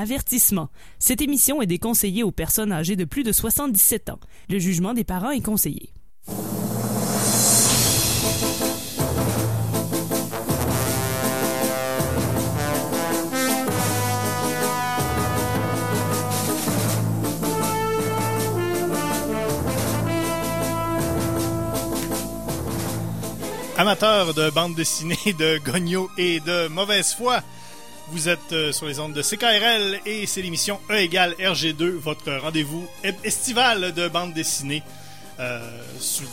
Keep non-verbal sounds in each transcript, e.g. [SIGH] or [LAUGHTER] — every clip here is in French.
Avertissement. Cette émission est déconseillée aux personnes âgées de plus de 77 ans. Le jugement des parents est conseillé. Amateurs de bande dessinée, de gogno et de mauvaise foi, vous êtes euh, sur les ondes de CKRL et c'est l'émission E égale RG2, votre rendez-vous estival de bande dessinée. Euh,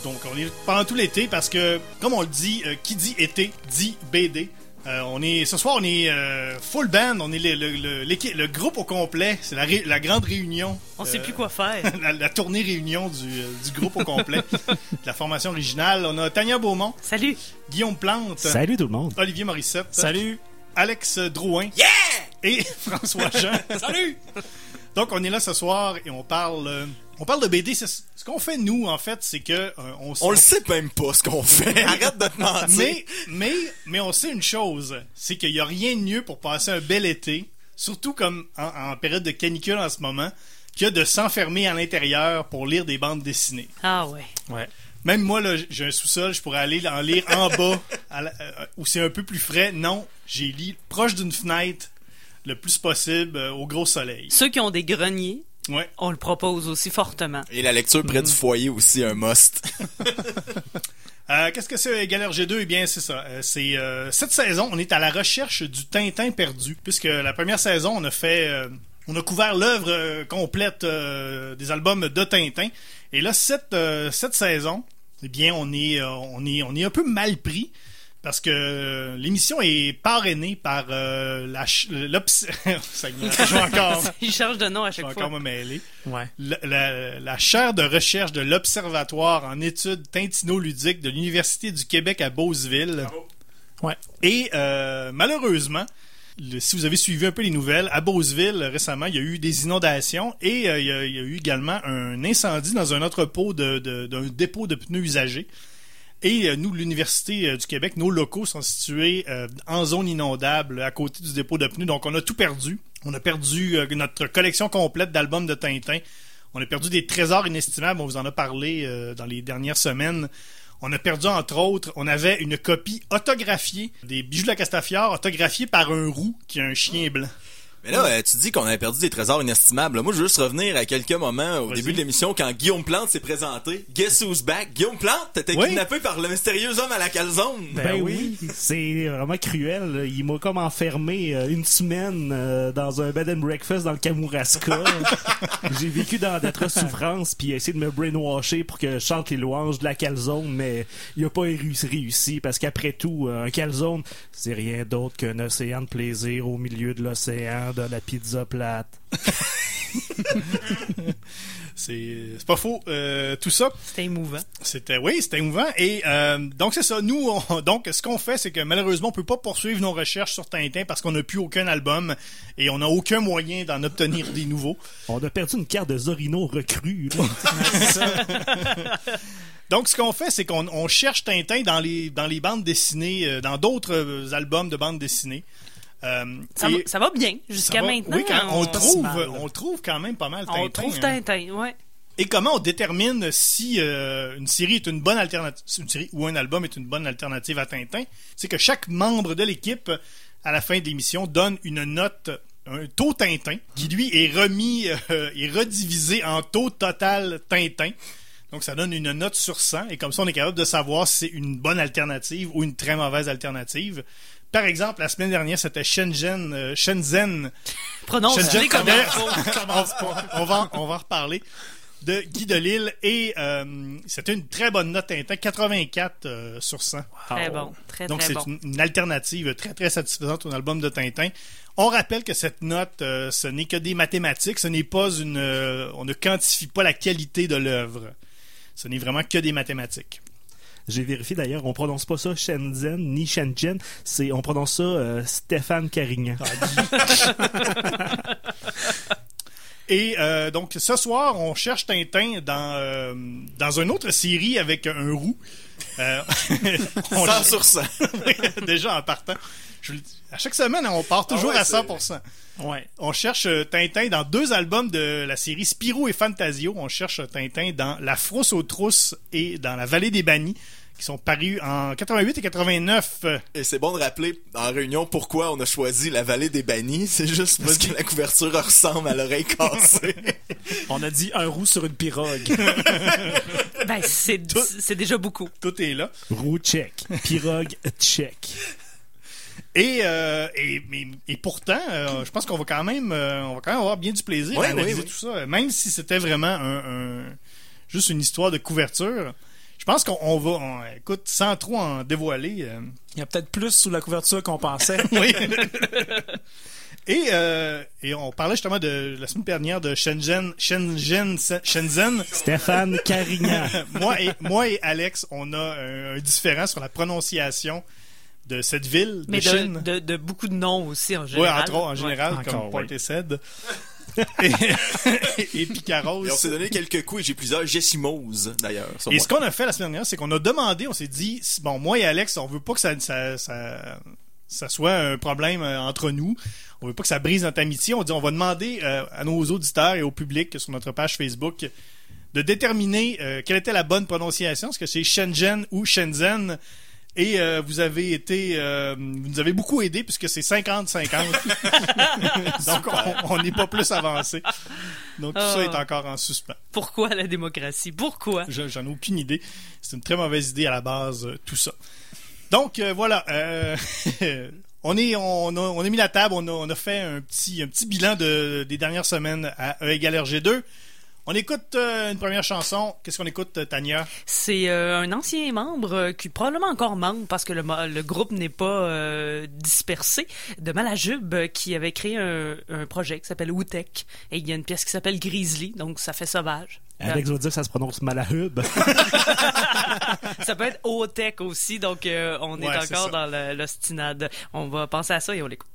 donc on est pendant tout l'été parce que, comme on le dit, euh, qui dit été dit BD. Euh, on est ce soir on est euh, full band, on est le, le, le- groupe au complet, c'est la, la grande réunion. On sait plus quoi faire. [LAUGHS] la, la tournée réunion du, euh, du groupe au complet, de la formation originale. On a Tania Beaumont, Salut. Guillaume Plante, Salut tout le monde. Olivier Morissette, Salut. Alex Drouin et [LAUGHS] François Jean. [LAUGHS] Salut! Donc on est là ce soir et on parle euh, on parle de BD. Ce qu'on fait nous en fait, c'est que euh, on, On le sait même pas ce qu'on fait. [LAUGHS] Arrête de te mentir. mais mais mais on sait une chose, c'est qu'il y a rien de mieux pour passer un bel été, surtout comme en, en période de canicule en ce moment, que de s'enfermer à l'intérieur pour lire des bandes dessinées. Ah ouais. Ouais. Même moi, là, j'ai un sous-sol, je pourrais aller en lire en bas, à la- euh, où c'est un peu plus frais. Non, j'ai lu proche d'une fenêtre, le plus possible, euh, au gros soleil. Ceux qui ont des greniers, Ouais. on le propose aussi fortement. Et la lecture près du foyer aussi, un must. [LAUGHS] [LAUGHS] Euh, Qu'est-ce que c'est Galère G2 Eh bien, c'est ça. Euh, c'est euh, cette saison, on est à la recherche du Tintin perdu, puisque la première saison, on a fait, euh, on a couvert l'œuvre euh, complète euh, des albums de Tintin. Et là, cette euh, cette saison, eh bien, on est euh, on est on est un peu mal pris. Parce que euh, l'émission est parrainée par euh, la Ça [LAUGHS] je vais encore, [LAUGHS] Il change de nom à je vais chaque encore me mêler Ouais. la, la- la chaire de recherche de l'Observatoire en études tintino-ludiques de l'Université du Québec à Beauceville. Ouais. Et euh, malheureusement, si vous avez suivi un peu les nouvelles, à Beauceville, récemment, il y a eu des inondations et euh, il, y a, eu également un incendie dans un entrepôt d'un dépôt de pneus usagés. Et euh, nous, l'Université euh, du Québec, nos locaux sont situés euh, en zone inondable à côté du dépôt de pneus. Donc, on a tout perdu. On a perdu euh, notre collection complète d'albums de Tintin. On a perdu des trésors inestimables. On vous en a parlé euh, dans les dernières semaines. On a perdu, entre autres, on avait une copie autographiée des bijoux de la Castafiore, autographiée par un roux qui a un chien blanc. Mais là, euh, tu dis qu'on avait perdu des trésors inestimables. Moi, je veux juste revenir à quelques moments au début de l'émission quand Guillaume Plante s'est présenté. Guess who's back? Guillaume Plante, t'étais Oui. kidnappé par le mystérieux homme à la calzone. Ben, oui. C'est vraiment cruel. Il m'a comme enfermé euh, une semaine euh, dans un bed and breakfast dans le Kamouraska. [LAUGHS] J'ai vécu dans d'atroces souffrances puis il a essayé de me brainwasher pour que je chante les louanges de la calzone, mais il a pas réussi, parce qu'après tout, un calzone, c'est rien d'autre qu'un océan de plaisir au milieu de l'océan de la pizza plate. [LAUGHS] C'est c'est pas faux. Euh, tout ça, C'était émouvant. C'était oui, c'était émouvant et euh, donc c'est ça. Nous, on- donc ce qu'on fait, c'est que malheureusement, on peut pas poursuivre nos recherches sur Tintin parce qu'on n'a plus aucun album et on n'a aucun moyen d'en obtenir des nouveaux. On a perdu une carte de Zorino recrue. Donc ce qu'on fait, c'est qu'on on cherche Tintin dans les dans les bandes dessinées, euh, dans d'autres albums de bandes dessinées. Euh, Ça, et va, ça va bien. Jusqu'à maintenant. oui, quand- on, on, trouve, mal. on trouve quand même pas mal Tintin. on trouve hein. Tintin. Ouais. Et comment on détermine si euh, une série est une bonne alternative, une série ou un album est une bonne alternative à Tintin? C'est que chaque membre de l'équipe, à la fin de l'émission, donne une note, un taux Tintin, qui lui est remis, euh, [LAUGHS] est redivisé en taux total Tintin. Donc ça donne une note sur 100 et comme ça on est capable de savoir si c'est une bonne alternative ou une très mauvaise alternative. Par exemple, la semaine dernière, c'était Shenzhen, euh, Shenzhen [LAUGHS] Prononce Shenzhen, comme [LAUGHS] on, on va, on va en reparler de Guy Delisle et euh, c'était une très bonne note Tintin, 84 euh, sur 100. Très bon. Très, Donc très c'est bon. une, une alternative très très satisfaisante au album de Tintin. On rappelle que cette note, euh, ce n'est que des mathématiques, ce n'est pas une, euh, on ne quantifie pas la qualité de l'œuvre. Ce n'est vraiment que des mathématiques. J'ai vérifié d'ailleurs, on prononce pas ça Shenzhen ni Shenzhen, c'est on prononce ça euh, Stéphane Carignan. [LAUGHS] Et euh, donc ce soir, on cherche Tintin dans euh, dans une autre série avec un roux. Euh, [LAUGHS] on- 100 sur 100. déjà en partant. Je à chaque semaine, on part toujours Ah ouais, à c'est- 100%. Ouais. On cherche Tintin dans deux albums de la série Spirou et Fantasio. On cherche Tintin dans La Frousse aux trousses et dans La Vallée des Bannis, qui sont parus en 88 et 89. Euh, Et c'est bon de rappeler en réunion pourquoi on a choisi la vallée des bannis. [LAUGHS] C'est juste parce que la couverture ressemble à l'oreille cassée. [LAUGHS] On a dit un roux sur une pirogue. [LAUGHS] Ben, c'est c'est déjà beaucoup. Tout est là. roux check. Pirogue check. Et, euh, et, mais- et pourtant, euh, je pense qu'on va quand même, euh, on va quand même avoir bien du plaisir à analyser oui, oui. tout ça, même si c'était vraiment un, un- juste une histoire de couverture. Je pense qu'on on va, on- écoute, sans trop en dévoiler. euh, Il y a peut-être plus sous la couverture qu'on pensait. [LAUGHS] oui. [LAUGHS] et, euh, et on parlait justement de la semaine dernière de Shenzhen, Shenzhen, Shenzhen. Stéphane Carignan. [LAUGHS] moi et moi et Alex, on a un, un différent sur la prononciation de cette ville de Mais Chine. de, de, de beaucoup de noms aussi, en Oui, général. entre autres, en général, Ouais. comme Encore, Point oui. Et et, Picaros. Et on s'est donné quelques coups et j'ai plusieurs gessimoses d'ailleurs. Et moi. ce qu'on a fait la semaine dernière, c'est qu'on a demandé, on s'est dit, bon, moi et Alex, on veut pas que ça, ça, ça, ça soit un problème euh, entre nous. On veut pas que ça brise notre amitié. On dit, on va demander euh, à nos auditeurs et au public sur notre page Facebook de déterminer euh, quelle était la bonne prononciation. Est-ce que c'est Shenzhen ou Shenzhen? Et euh, vous avez été, euh, vous nous avez beaucoup aidé puisque c'est 50-50. [LAUGHS] Donc on- n'est pas plus avancé. Donc tout ça Ah. est encore en suspens. Pourquoi la démocratie? Pourquoi? Je- J'en ai aucune idée. C'est une très mauvaise idée à la base, euh, tout ça. Donc voilà, [LAUGHS] on est, on a, on a mis la table, on a, on a fait un petit, un petit bilan de, des dernières semaines à E égale RG2. On écoute euh, une première chanson. Qu'est-ce qu'on écoute, Tania? C'est euh, un ancien membre euh, qui est probablement encore membre parce que le, groupe n'est pas euh, dispersé de Malajube euh, qui avait créé un, un projet qui s'appelle Wootek et il y a une pièce qui s'appelle Grizzly donc ça fait sauvage. Alex va dire que ça se prononce Malahub. [LAUGHS] Ça peut être Otek aussi donc euh, on Ouais, est encore dans l'ostinade. On va penser à ça et on l'écoute.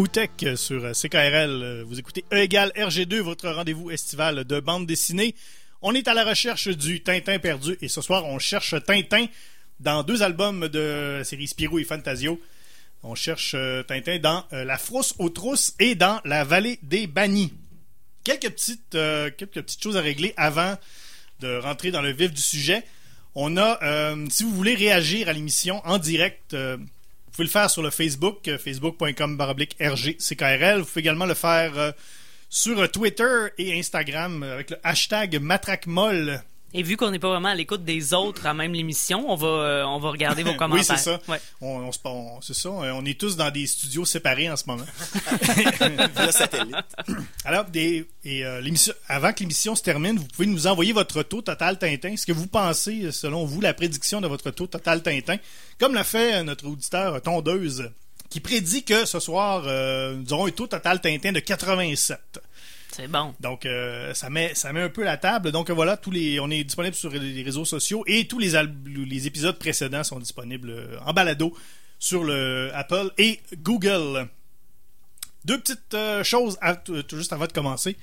Outech sur euh, CKRL. Euh, Vous écoutez E égale RG2, votre rendez-vous estival de bande dessinée. On est à la recherche du Tintin perdu et ce soir, on cherche Tintin dans deux albums de la série Spirou et Fantasio. On cherche euh, Tintin dans euh, La Frousse aux Trousses et dans La Vallée des Bannis. Quelques petites, euh, quelques petites choses à régler avant de rentrer dans le vif du sujet. On a, euh, si vous voulez réagir à l'émission en direct, euh, pouvez le faire sur le Facebook, euh, facebook.com baroblique RGCKRL. Vous pouvez également le faire euh, sur euh, Twitter et Instagram avec le hashtag MatraqueMolle. Et vu qu'on n'est pas vraiment à l'écoute des autres à même l'émission, on va, euh, on va regarder vos commentaires. [LAUGHS] Oui, c'est ça. Ouais. On, on se- on- c'est ça. euh, On est tous dans des studios séparés en ce moment. [LAUGHS] Via satellite. [CLEARS THROAT] Alors, des, et, euh, l'émission, avant que l'émission se termine, vous pouvez nous envoyer votre taux total Tintin. Ce que vous pensez, selon vous, la prédiction de votre taux total Tintin. Comme l'a fait notre auditeur Tondeuse, qui prédit que ce soir, euh, nous aurons un taux total Tintin de 87. C'est bon. Donc, euh, ça, met, un peu la table. Donc, euh, voilà, tous les, on est disponible sur les réseaux sociaux et tous les, épisodes précédents sont disponibles euh, en balado sur le Apple et Google. Deux petites choses juste avant de commencer.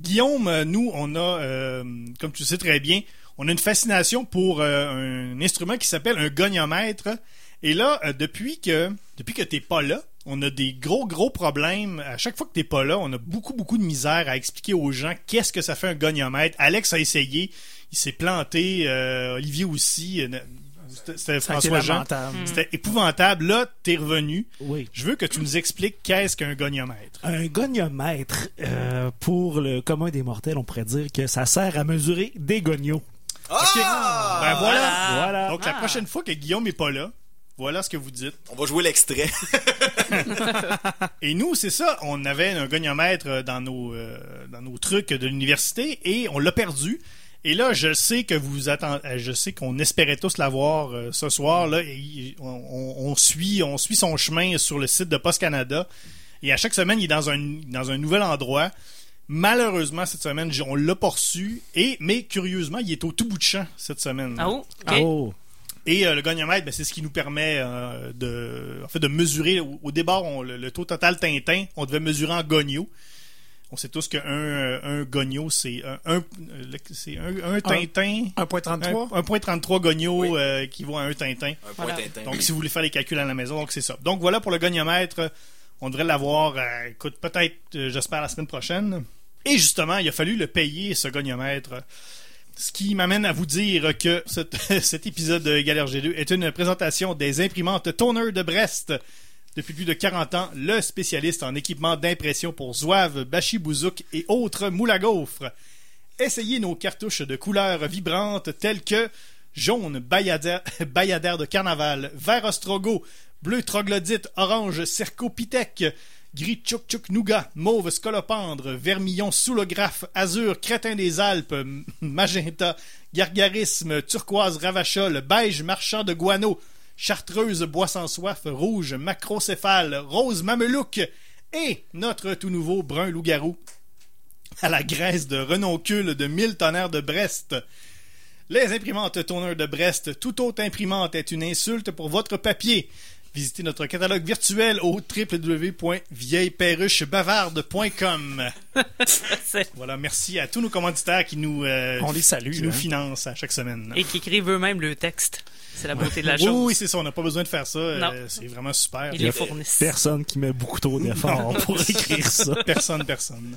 Guillaume, nous, on a, comme tu sais très bien, on a une fascination pour un instrument qui s'appelle un goniomètre. Et là, depuis que depuis que t'es pas là, on a des gros gros problèmes. À chaque fois que t'es pas là, on a beaucoup beaucoup de misère à expliquer aux gens qu'est-ce que ça fait un goniomètre. Alex a essayé, il s'est planté, euh, Olivier aussi. euh, C'était François Jean. C'était épouvantable. Là, t'es revenu. Oui. Je veux que tu nous expliques qu'est-ce qu'un goniomètre. Un goniomètre, euh, pour le commun des mortels, on pourrait dire que ça sert à mesurer des gonios. Ah! Ben voilà. Voilà. Donc la Ah. prochaine fois que Guillaume est pas là, voilà ce que vous dites. On va jouer l'extrait. [LAUGHS] Et nous, c'est ça, on avait un goniomètre dans nos euh, dans nos trucs de l'université et on l'a perdu. Et là, je sais que vous attendez, je sais qu'on espérait tous l'avoir euh, ce soir là. Et on, suit, on suit son chemin sur le site de Post Canada. Et à chaque semaine, il est dans un dans un nouvel endroit. Malheureusement, cette semaine, on l'a pas reçu. Et mais curieusement, il est au tout bout de champ cette semaine. Ah oh, ok. Oh. Et euh, le goniomètre, ben, c'est ce qui nous permet euh, de, en fait, de mesurer. Au, au départ, on- le, le taux total Tintin, on devait mesurer en gonio. On sait tous qu'un euh, un gonio, c'est un, c'est un, un Tintin. 1.33. 1.33 gonio Oui. euh, qui vaut à un Tintin. Un point Voilà. Tintin. Donc, si vous voulez faire les calculs à la maison, donc c'est ça. Donc, voilà pour le goniomètre. On devrait l'avoir, euh, écoute, peut-être, euh, j'espère, la semaine prochaine. Et justement, il a fallu le payer, ce goniomètre. Ce qui m'amène à vous dire que [LAUGHS] cet, épisode de Galère G2 est une présentation des imprimantes Toner de Brest. Depuis plus de 40 ans, le spécialiste en équipement d'impression pour Zouave, Bachi Bouzouk et autres moules à gaufres. Essayez nos cartouches de couleurs vibrantes telles que jaune, bayadère, [LAUGHS] bayadère de carnaval, vert ostrogo, bleu troglodyte, orange cercopithèque, gris tchouk tchouk nougat, mauve scolopendre, vermillon soulographe, azur crétin des Alpes, magenta, gargarisme, turquoise ravachol, beige marchand de guano, chartreuse bois sans soif, rouge macrocéphale, rose mamelouk et notre tout nouveau brun loup-garou à la graisse de renoncule de 1000 tonnerres de Brest. Les imprimantes tourneurs de Brest, toute autre imprimante est une insulte pour votre papier. Visitez notre catalogue virtuel au www.vieilleperruchebavarde.com. [LAUGHS] Voilà, merci à tous nos commanditaires qui nous, euh, On les salue, qui nous hein. financent à chaque semaine. Et qui écrivent eux-mêmes le texte. C'est la beauté de la chose. oui, c'est ça, on n'a pas besoin de faire ça. euh, c'est vraiment super. Ils les fournissent. Personne qui met beaucoup trop d'efforts pour écrire ça. [LAUGHS] Personne, personne.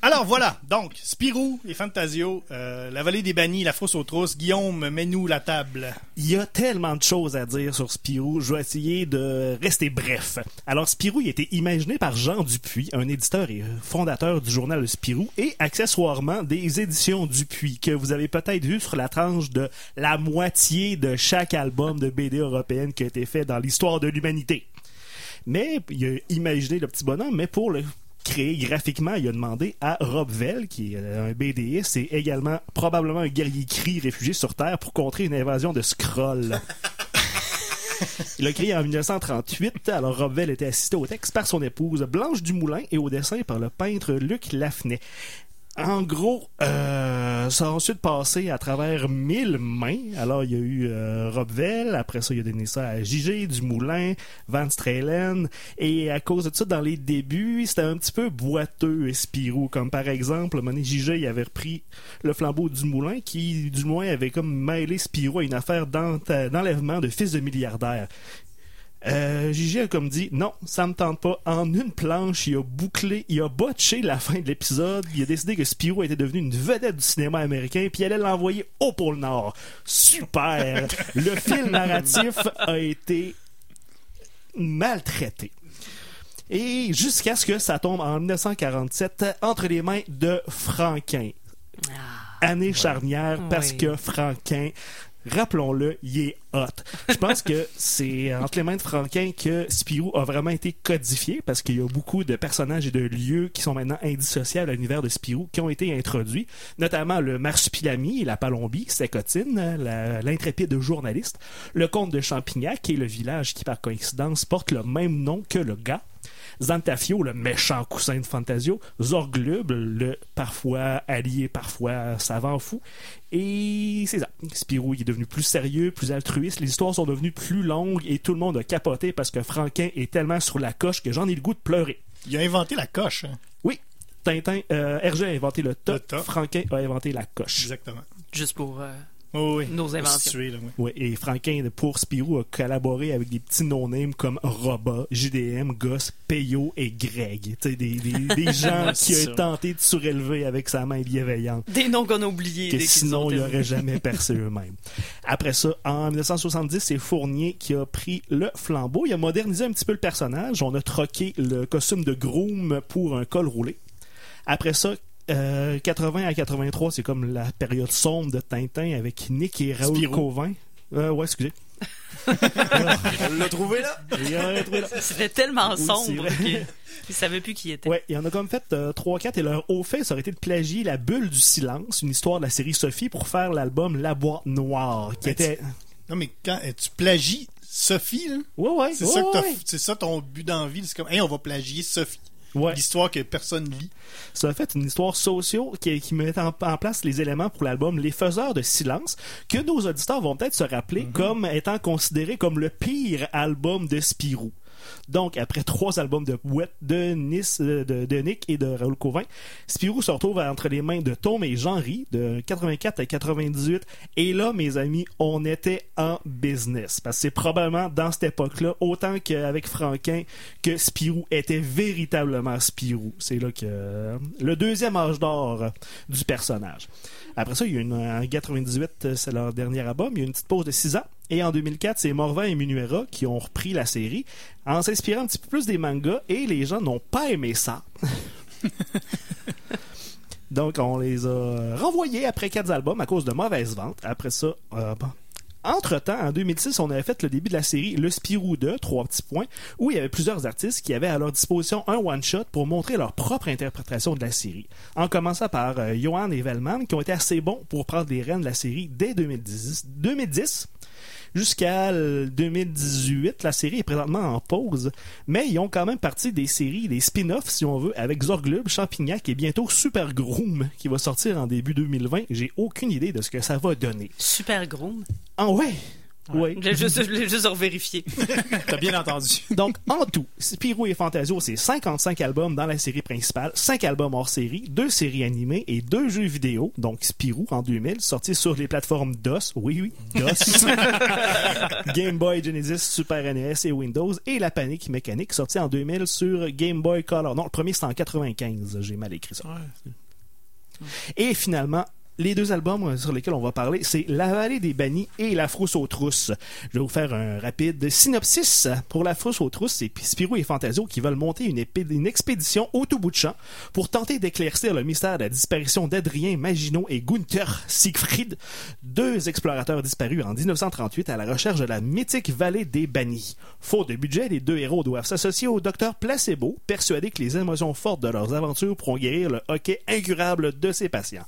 Alors voilà, donc, Spirou et Fantasio, euh, la vallée des bannis, la fosse aux trousses, Guillaume, mets-nous la table. Il y a tellement de choses à dire sur Spirou, je vais essayer de rester bref. Alors Spirou il a été imaginé par Jean Dupuis, un éditeur et fondateur du journal Spirou et accessoirement des éditions Dupuis que vous avez peut-être vu sur la tranche de la moitié de chaque album de BD européenne qui a été fait dans l'histoire de l'humanité. Mais il a imaginé le petit bonhomme, mais pour le créer graphiquement, il a demandé à Rob Vell, qui est un BDiste et également probablement un guerrier cri réfugié sur Terre pour contrer une invasion de Skrulls. [LAUGHS] Il l'a créé en 1938, alors Rob Vell était assisté au texte par son épouse Blanche Dumoulin et au dessin par le peintre Luc Lafnay. En gros, euh, ça a ensuite passé à travers mille mains. Alors, il y a eu euh, Robvel, après ça, il y a donné ça à JG, Dumoulin, Van Stralen, et à cause de ça, dans les débuts, c'était un petit peu boiteux, Spirou. Comme par exemple, à JG, il avait repris le flambeau du Moulin, qui, du moins, avait comme mêlé Spirou à une affaire d'enlèvement de fils de milliardaires. Euh, Gigi a comme dit non, ça me tente pas. En une planche, il a bouclé, il a botché la fin de l'épisode. Il a décidé que Spirou était devenu une vedette du cinéma américain, puis il allait l'envoyer au pôle Nord. Super. [LAUGHS] Le fil narratif a été maltraité. Et jusqu'à ce que ça tombe en 1947 entre les mains de Franquin. Année charnière parce que Franquin, rappelons-le, il est hot. Je pense que c'est entre les mains de Franquin que Spirou a vraiment été codifié parce qu'il y a beaucoup de personnages et de lieux qui sont maintenant indissociables à l'univers de Spirou qui ont été introduits, notamment le marsupilami la palombie, Sécotine, la- l'intrépide journaliste, le comte de Champignac et le village qui par coïncidence porte le même nom que le gars. Zantafio, le méchant coussin de Fantasio, Zorglub, le parfois allié, parfois savant fou, et c'est ça. Spirou il est devenu plus sérieux, plus altruiste, les histoires sont devenues plus longues et tout le monde a capoté parce que Franquin est tellement sur la coche que j'en ai le goût de pleurer. Il a inventé la coche. hein? Oui, Tintin, euh, Hergé a inventé le top, Le top. Franquin a inventé la coche. Exactement. Juste pour euh, Oh, oui. nos inventions. là, oui. Ouais, et Franquin, pour Spirou, a collaboré avec des petits no-names comme Roba, JDM, Goss, Peyo et Greg. Tu sais, des, des, des [LAUGHS] gens qui ont tenté de surélever avec sa main bienveillante. Des noms qu'on a oubliés. que sinon ils n'auraient [LAUGHS] jamais percé eux-mêmes. Après ça, en 1970, c'est Fournier qui a pris le flambeau. Il a modernisé un petit peu le personnage. On a troqué le costume de groom pour un col roulé. Après ça, euh, 80 à 83, c'est comme la période sombre de Tintin avec Nick et Raoul Spirou. Cauvin. Euh, ouais, excusez. [LAUGHS] On l'a trouvé là? C'était tellement Oui, sombre ne savaient plus qui était. Ouais, il y en a comme fait 3-4 et leur haut fait, ça aurait été de plagier La Bulle du Silence, une histoire de la série Sophie, pour faire l'album La Boîte Noire, qui était... Non, mais quand euh, tu plagies Sophie, là, Ouais, ouais, c'est ouais, ça, ouais. c'est ça ton but d'envie. C'est comme, hey, on va plagier Sophie. Ouais. L'histoire que personne lit. Ça a fait une histoire sociaux qui, qui met en, en place les éléments pour l'album Les Faiseurs de Silence, que nos auditeurs vont peut-être se rappeler comme étant considéré comme le pire album de Spirou. Donc, après trois albums euh, de, de Nick et de Raoul Cauvin, Spirou se retrouve entre les mains de Tom et Jean-Ry, de 84 à 98. Et là, mes amis, on était en business. Parce que c'est probablement dans cette époque-là, autant qu'avec Franquin, que Spirou était véritablement Spirou. C'est là que euh, le deuxième âge d'or du personnage. Après ça, il y a une, en 98, euh, c'est leur dernier album. Il y a une petite pause de 6 ans. Et en 2004, c'est Morvan et Minuera qui ont repris la série en s'inspirant un petit peu plus des mangas et les gens n'ont pas aimé ça. [LAUGHS] Donc, on les a renvoyés après quatre albums à cause de mauvaises ventes. Après ça, euh, bon. Entre-temps, en 2006, on avait fait le début de la série Le Spirou 2, trois petits points, où il y avait plusieurs artistes qui avaient à leur disposition un one-shot pour montrer leur propre interprétation de la série. En commençant par euh, Johan et Velman, qui ont été assez bons pour prendre les rênes de la série dès 2010. 2010 Jusqu'à euh, 2018, la série est présentement en pause, mais ils ont quand même parti des séries, des spin-offs, si on veut, avec Zorglub, Champignac et bientôt Super Groom, qui va sortir en début 2020. J'ai aucune idée de ce que ça va donner. Super groom? Ah ouais! Ouais. Je l'ai juste, je l'ai juste revérifié. [LAUGHS] T'as bien entendu. [LAUGHS] Donc, en tout, Spirou et Fantasio, c'est 55 albums dans la série principale, 5 albums hors série, 2 séries animées et 2 jeux vidéo. Donc, Spirou en 2000, sorti sur les plateformes DOS, oui, oui, DOS, [LAUGHS] Game Boy, Genesis, Super NES et Windows, et La Panique Mécanique, sorti en 2000 sur Game Boy Color. Non, le premier c'était en 95, j'ai mal écrit ça. Et finalement, les deux albums euh, sur lesquels on va parler, c'est La vallée des bannis et La frousse aux trousses. Je vais vous faire un rapide synopsis. Pour La frousse aux trousses, c'est Spirou et Fantasio qui veulent monter une, expédition au tout bout de champ pour tenter d'éclaircir le mystère de la disparition d'Adrien Maginot et Gunther Siegfried, deux explorateurs disparus en 1938 à la recherche de la mythique vallée des bannis. Faute de budget, les deux héros doivent s'associer au docteur Placebo, persuadés que les émotions fortes de leurs aventures pourront guérir le hockey incurable de ses patients.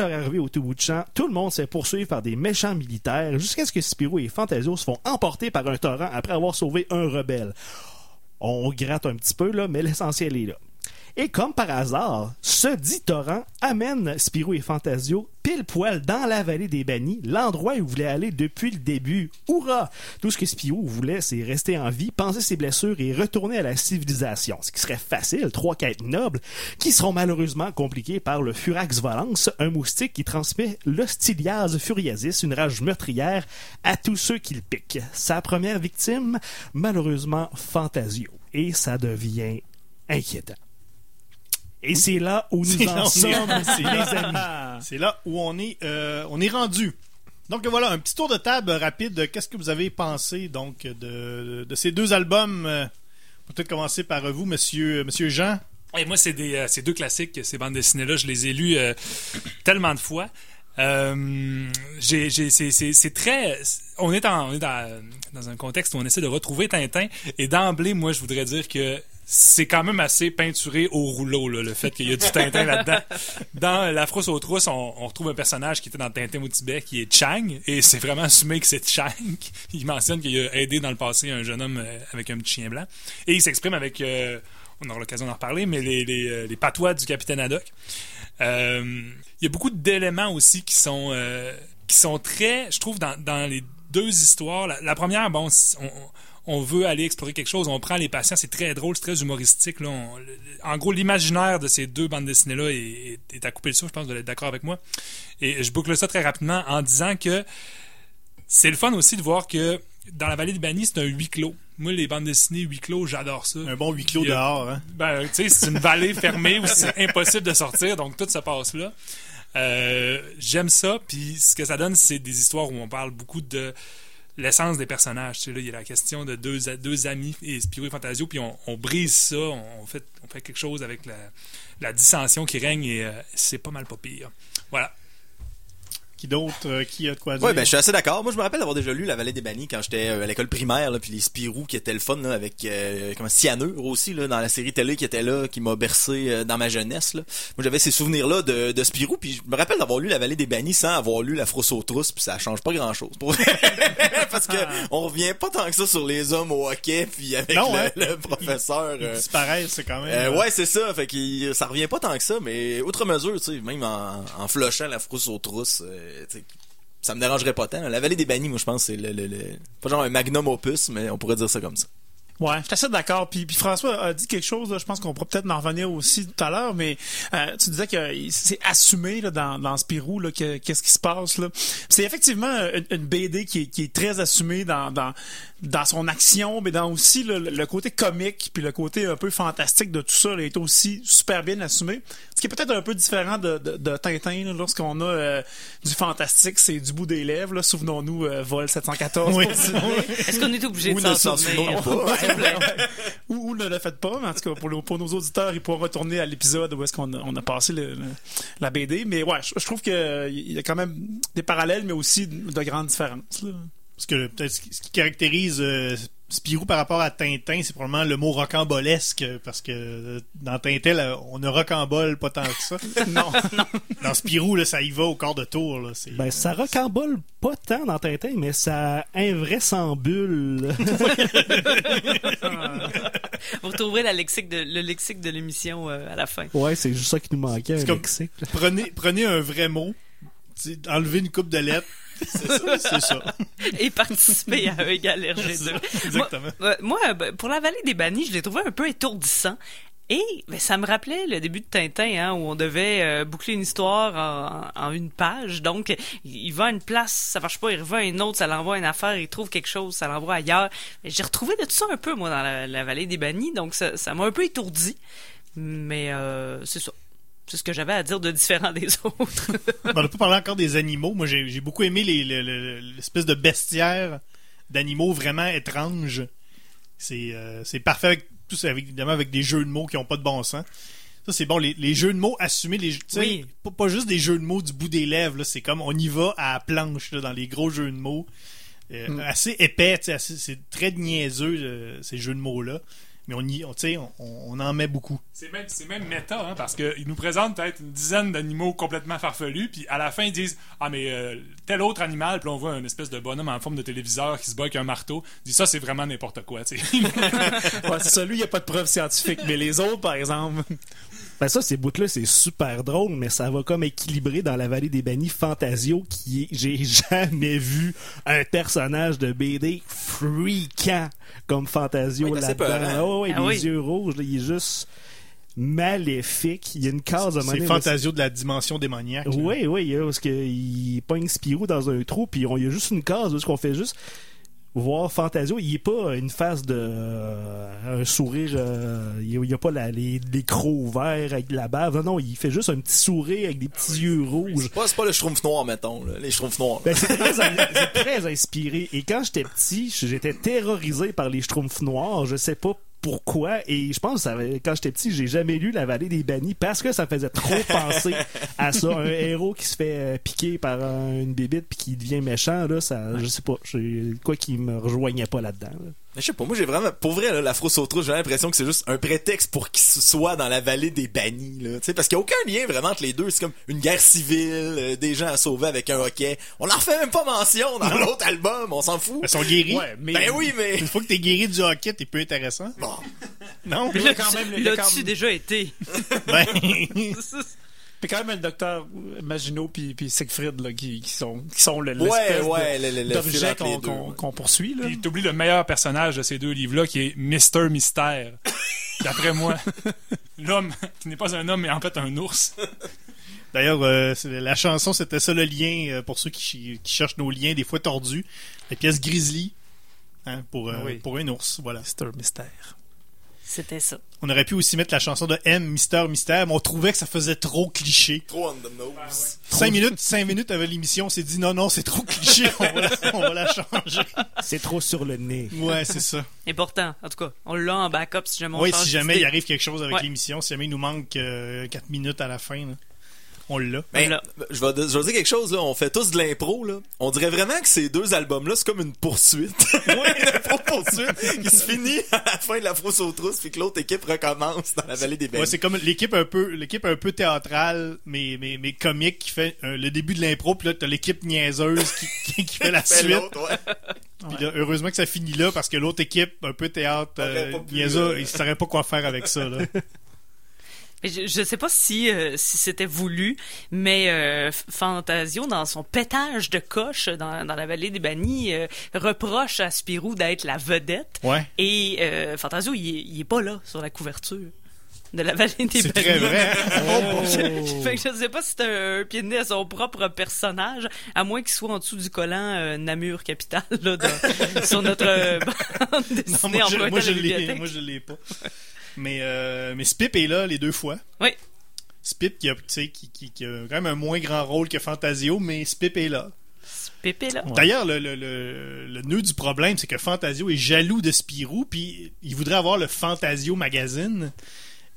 Arrivée au tout bout de champ, tout le monde se fait poursuivre par des méchants militaires jusqu'à ce que Spirou et Fantasio se font emporter par un torrent après avoir sauvé un rebelle. On gratte un petit peu, là, mais l'essentiel est là. Et comme par hasard, ce dit torrent amène Spirou et Fantasio pile poil dans la vallée des bannis, l'endroit où il voulait aller depuis le début. Hurrah! Tout ce que Spirou voulait, c'est rester en vie, penser ses blessures et retourner à la civilisation. Ce qui serait facile, trois quêtes nobles, qui seront malheureusement compliquées par le Furax volans, un moustique qui transmet l'Hostiliase furiasis, une rage meurtrière, à tous ceux qui le piquent. Sa première victime, malheureusement, Fantasio. Et ça devient inquiétant. Et c'est là où nous en sommes, [LAUGHS] C'est les là. amis. C'est là où on est, euh, on est rendu. Donc voilà, un petit tour de table rapide. Qu'est-ce que vous avez pensé donc de, de ces deux albums euh, Peut-être commencer par vous, monsieur, monsieur Jean. Et moi, c'est des, euh, ces deux classiques, ces bandes dessinées-là, je les ai lus euh, tellement de fois. Euh, j'ai, j'ai- c'est, c'est- c'est très. On est, en- on est dans, dans un contexte où on essaie de retrouver Tintin. Et d'emblée, moi, je voudrais dire que c'est quand même assez peinturé au rouleau, là, le fait qu'il y a du Tintin là-dedans. Dans La Frousse aux Trousses, on, on retrouve un personnage qui était dans Tintin au Tibet, qui est Chang, et c'est vraiment assumé que c'est Chang. Il mentionne qu'il a aidé dans le passé un jeune homme euh, avec un petit chien blanc. Et il s'exprime avec. euh, on aura l'occasion d'en reparler, mais euh, les patois du capitaine Haddock. Euh, Il y a beaucoup d'éléments aussi qui sont, euh, qui sont très, je trouve, dans, les deux histoires. La, la première, bon, c- on, on veut aller explorer quelque chose, on prend les patients, c'est très drôle, c'est très humoristique. Là. On- en gros, l'imaginaire de ces deux bandes dessinées-là est, est- est à couper le souffle, je pense, vous allez être d'accord avec moi. Et je boucle ça très rapidement en disant que c'est le fun aussi de voir que dans la vallée des bannis, c'est un huis clos. Moi, les bandes dessinées huis clos, j'adore ça. Un bon huis clos dehors. Hein? Ben, tu sais, c'est une vallée fermée où c'est impossible de sortir, donc tout se passe là. Euh, J'aime ça, puis ce que ça donne, c'est des histoires où on parle beaucoup de l'essence des personnages. Tu sais, là, il y a la question de deux, amis, et Spirou et Fantasio, puis on, brise ça, on, fait, on fait quelque chose avec la, la dissension qui règne, et euh, c'est pas mal pas pire. Voilà. Qui d'autre euh, Qui a de quoi dire? Ouais, ben je suis assez d'accord. Moi, je me rappelle d'avoir déjà lu La Vallée des Bannis quand j'étais euh, à l'école primaire, là, puis les Spirou qui étaient le fun là, avec euh, comment Cyanure aussi là, dans la série télé qui était là, qui m'a bercé euh, dans ma jeunesse. Là. Moi, j'avais ces souvenirs-là de, de Spirou, puis je me rappelle d'avoir lu La Vallée des Bannis sans avoir lu La Frousse aux trousses, puis ça change pas grand-chose. Pour... [LAUGHS] Parce que on revient pas tant que ça sur les hommes au hockey, puis avec Non, le, hein. le professeur. Ils euh, disparaissent, c'est quand même. euh, ouais, c'est ça. Fait que ça revient pas tant que ça, mais outre mesure, tu sais, même en, en flushant la frousse aux trousses, ça me dérangerait pas tant. La vallée des bannis, moi, je pense, c'est le, le, le- pas genre un magnum opus, mais on pourrait dire ça comme ça. Ouais, je suis assez d'accord. Puis, puis François a dit quelque chose, là, je pense qu'on pourra peut-être en revenir aussi tout à l'heure, mais euh, tu disais que c'est assumé là, dans, dans Spirou là, que, qu'est-ce qui se passe. là. C'est effectivement une, une BD qui est, qui est très assumée dans, dans, dans son action, mais dans aussi là, le, le côté comique, puis le côté un peu fantastique de tout ça là, est aussi super bien assumé. Ce qui est peut-être un peu différent de, de, de Tintin, là, lorsqu'on a euh, du fantastique, c'est du bout des lèvres. là. Souvenons-nous, euh, Vol 714. Oui. [LAUGHS] Est-ce qu'on est obligé Ou de s'en souvenir? Ou, ne le faites pas, mais en tout cas, pour, nos auditeurs, ils pourront retourner à l'épisode où est-ce qu'on a, passé la BD. Mais ouais, je, trouve qu'il y a quand même des parallèles, mais aussi de grandes différences. Parce que peut-être ce qui caractérise euh, Spirou par rapport à Tintin, c'est probablement le mot rocambolesque, parce que euh, dans Tintin, là, on ne rocambole pas tant que ça. [LAUGHS] Non, non. Dans Spirou, là, ça y va au quart de tour. Là, c'est... Ben, ça rocambole pas tant dans Tintin, mais ça invraisemble. [LAUGHS] Vous retrouverez la lexique de, le lexique de l'émission euh, à la fin. ouais, c'est juste ça qui nous manquait, un C'est comme- lexique. là. prenez, prenez un vrai mot, enlevez une coupe de lettres, c'est ça. c'est [LAUGHS] ça. Et participer à égal RG2. Exactement. Moi, moi, ben, pour la vallée des bannis, je l'ai trouvé un peu étourdissant. Et ben, ça me rappelait le début de Tintin, hein, où on devait euh, boucler une histoire en, en une page. Donc, il va à une place, ça marche pas, il revient à une autre, ça l'envoie à une affaire, il trouve quelque chose, ça l'envoie ailleurs. J'ai retrouvé de tout ça un peu, moi, dans la, la vallée des bannis. Donc, ça ça m'a un peu étourdi. Mais euh, c'est ça. C'est ce que j'avais à dire de différent des [LAUGHS] autres. On n'a pas parlé encore des animaux. Moi, j'ai, beaucoup aimé les, le- le- l'espèce de bestiaire d'animaux vraiment étranges. C'est, euh, parfait avec tout ça, avec- évidemment avec des jeux de mots qui ont pas de bon sens. Ça, c'est bon. Les, les jeux de mots assumés, les, tu sais, Oui. pas, pas juste des jeux de mots du bout des lèvres. C'est comme on y va à la planche là, dans les gros jeux de mots. Euh, Assez épais, c'est très niaiseux euh, ces jeux de mots-là. Mais on, y, on, on, on en met beaucoup. C'est même, c'est même méta, hein, parce qu'ils nous présentent peut-être une dizaine d'animaux complètement farfelus, puis à la fin, ils disent Ah, mais euh, tel autre animal, puis on voit une espèce de bonhomme en forme de téléviseur qui se bat avec un marteau. Disent Ça, c'est vraiment n'importe quoi, tu sais. [LAUGHS] Ouais, c'est ça, lui, il n'y a pas de preuve scientifique. Mais les autres, par exemple, Ben ça, ces bouts-là, c'est super drôle, mais ça va comme équilibrer dans la vallée des bannis Fantasio, qui est, j'ai [LAUGHS] jamais vu un personnage de BD freakant comme Fantasio Oui, là-dedans. Oh, ouais, Ah les oui. yeux rouges, là, il est juste maléfique. Il y a une case à C'est Fantasio de la dimension démoniaque. là. Oui, oui, parce qu'il pogne Spirou dans un trou, puis on- il y a juste une case, parce qu'on fait juste voir Fantasio. Il est pas une face de euh, un sourire, euh, il y a- pas la- les, les crocs ouverts avec de la bave. Non, non, il fait juste un petit sourire avec des petits yeux rouges. C'est pas, c'est pas le schtroumpf noir, mettons, là, les schtroumpfs noirs. Ben, c'est très, [LAUGHS] c'est très inspiré. Et quand j'étais petit, j'étais terrorisé par les schtroumpfs noirs. Je sais pas pourquoi. Et je pense que quand j'étais petit, j'ai jamais lu La Vallée des Bannis parce que ça faisait trop [LAUGHS] penser à ça. Un héros qui se fait euh, piquer par un- une bébite puis qui devient méchant, là, ça, je sais pas. Quoi qui me rejoignait pas là-dedans. là. Mais je sais pas, moi j'ai vraiment, pour vrai, là, l'afro sautrousse, j'ai l'impression que c'est juste un prétexte pour qu'il soit dans la vallée des bannis, là. Tu sais, parce qu'il y a aucun lien vraiment entre les deux. C'est comme une guerre civile, euh, des gens à sauver avec un hockey. On en refait même pas mention dans l'autre album, on s'en fout. Ils sont guéris. ouais, mais. Ben oui, mais. Une fois que t'es guéri du hockey, t'es peu intéressant. Bon. Non? y a quand même, a quand même- déjà été? ben, [LAUGHS] puis quand même le docteur Maginot puis, puis Siegfried là, qui, qui sont qui sont Ouais, l'espèce ouais, d'objet qu'on deux, qu'on- ouais. qu'on poursuit là. Puis t'oublies le meilleur personnage de ces deux livres-là, qui est Mister Mystère. [LAUGHS] D'après moi. L'homme, qui n'est pas un homme, mais en fait un ours. D'ailleurs, euh, la chanson, c'était ça le lien euh, pour ceux qui, cherchent nos liens des fois tordus. La pièce Grizzly hein, pour, euh, Oui. pour un ours. Voilà. Un mystère. C'était ça. On aurait pu aussi mettre la chanson de M, Mister Mystère, mais on trouvait que ça faisait trop cliché. Trop on the nose. Cinq minutes, cinq minutes avant l'émission, on s'est dit non, non, c'est trop cliché, on va la, on va la changer. C'est trop sur le nez. Ouais, c'est ça. Important, en tout cas. On l'a en backup si jamais on Oui, si jamais il arrive quelque chose avec Ouais. l'émission, si jamais il nous manque 4 minutes à la fin, là, on l'a. Je vais, je vais dire quelque chose, là. On fait tous de l'impro, là. On dirait vraiment que ces deux albums-là, c'est comme une poursuite. [LAUGHS] [LAUGHS] une impro-poursuite qui se finit à la fin de l'afro sautrousse puis que l'autre équipe recommence dans la vallée des Ouais, bannis. c'est comme l'équipe un peu l'équipe un peu théâtrale mais mais, mais comique qui fait euh, le début de l'impro puis là t'as l'équipe niaiseuse qui, [LAUGHS] qui, qui fait la Fait suite puis là, heureusement que ça finit là parce que l'autre équipe un peu théâtre euh, niaiseux euh, ils sauraient pas quoi faire avec ça là. Je, je sais pas si, euh, si c'était voulu, mais euh, Fantasio, dans son pétage de coche dans, dans la vallée des bannis, euh, reproche à Spirou d'être la vedette. ouais. Et euh, Fantasio, il est, il est pas là sur la couverture de la vallée des c'est très vrai. [LAUGHS] Oh! fait que je sais pas si c'est un, un pied de nez à son propre personnage, à moins qu'il soit en dessous du collant euh, Namur Capital là, dans- sur notre euh, [LAUGHS] bande Non, dessinée moi, en je, moi, je l'ai moi je l'ai pas mais euh, mais Spip est là les deux fois Oui. Spip qui a tu sais qui, qui, qui a quand même un moins grand rôle que Fantasio mais Spip est là Pépé là. D'ailleurs, le, le, le, le nœud du problème, c'est que Fantasio est jaloux de Spirou, puis il voudrait avoir le Fantasio magazine.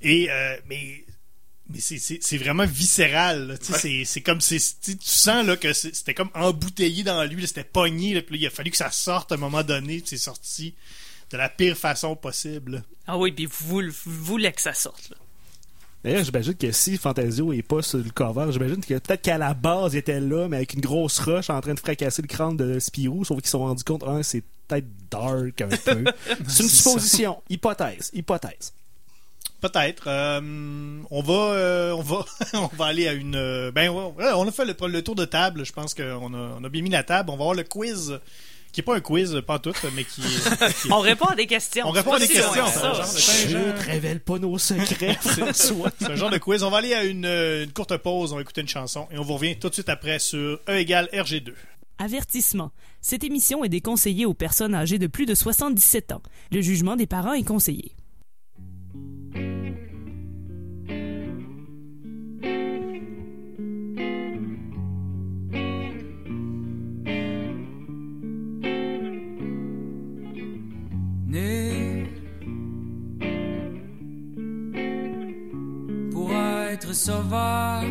Et euh, mais mais c'est- c'est c'est vraiment viscéral. là. Tu sais, C'est c'est comme c'est tu sens là que c'est- c'était comme embouteillé dans lui, c'était pogné. Là, puis là, il a fallu que ça sorte à un moment donné. puis C'est sorti de la pire façon possible. Ah oui, puis vous, vous voulez que ça sorte. Là. D'ailleurs, j'imagine que si Fantasio est pas sur le cover, j'imagine que peut-être qu'à la base, il était là, mais avec une grosse roche en train de fracasser le crâne de Spirou, sauf qu'ils se sont rendus compte, un, c'est peut-être dark un peu. [LAUGHS] c'est une supposition. Hypothèse. Hypothèse. Peut-être. Euh, on va, euh, on va, [LAUGHS] on va aller à une. euh, ben, ouais, on a fait le, le tour de table. Je pense qu'on a, on a bien mis la table. On va avoir le quiz, qui est pas un quiz, pas tout, mais qui. On répond à des questions. On répond à des questions, loin que c'est un ça. genre de- Je ne révèle pas nos secrets, François. [LAUGHS] C'est un genre de quiz. On va aller à une, euh, une courte pause. On va écouter une chanson et on vous revient tout de suite après sur E égale RG2. Avertissement. Cette émission est déconseillée aux personnes âgées de plus de 77 ans. Le jugement des parents est conseillé. Être sauvage.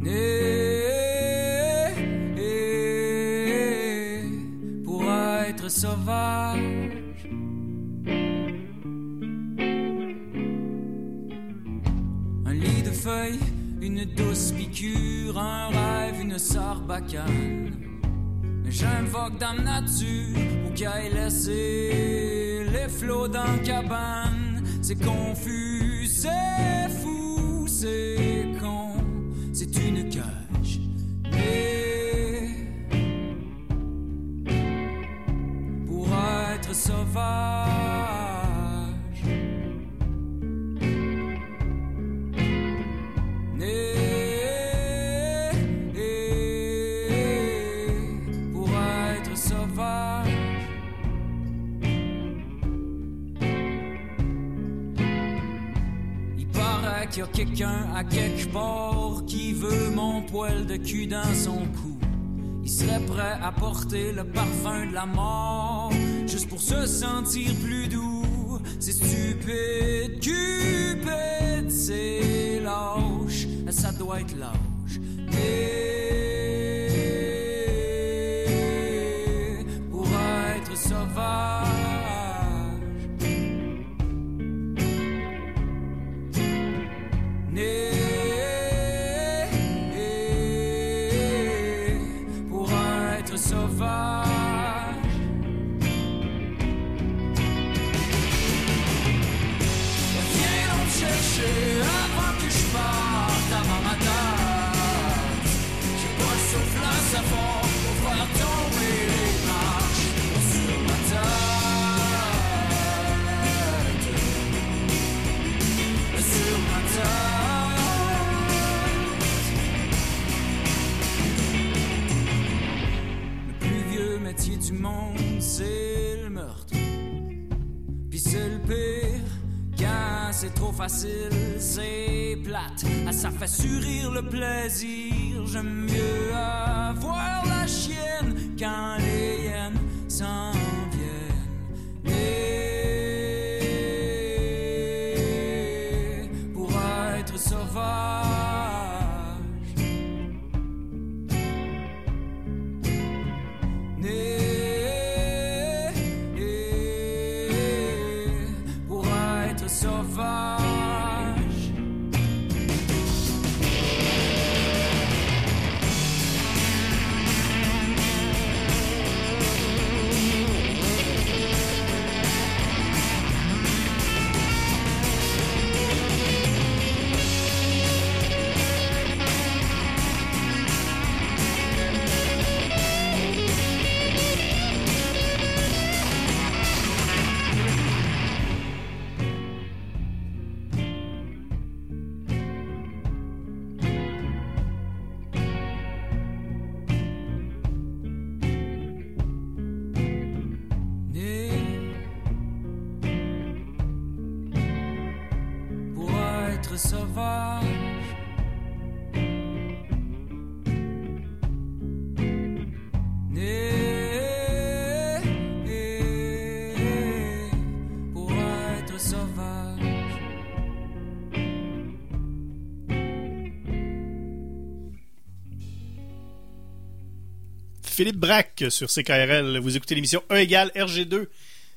Né sauvage. Un lit de feuilles, une douce piqûre, un rêve, une sarbacane. J'invoque la nature pour qu'elle laissé les flots dans la cabane. C'est confus, c'est fou, c'est con, c'est une cage. Mais pour être sauvage. Quelqu'un à quelque part qui veut mon poil de cul dans son cou. Il serait prêt à porter le parfum de la mort juste pour se sentir plus doux. C'est stupide, cupide, c'est lâche, ça doit être lâche. Facile, c'est plate. Ah, ça fait sourire le plaisir. J'aime mieux Philippe Braque sur CKRL. Vous écoutez l'émission E égale RG2.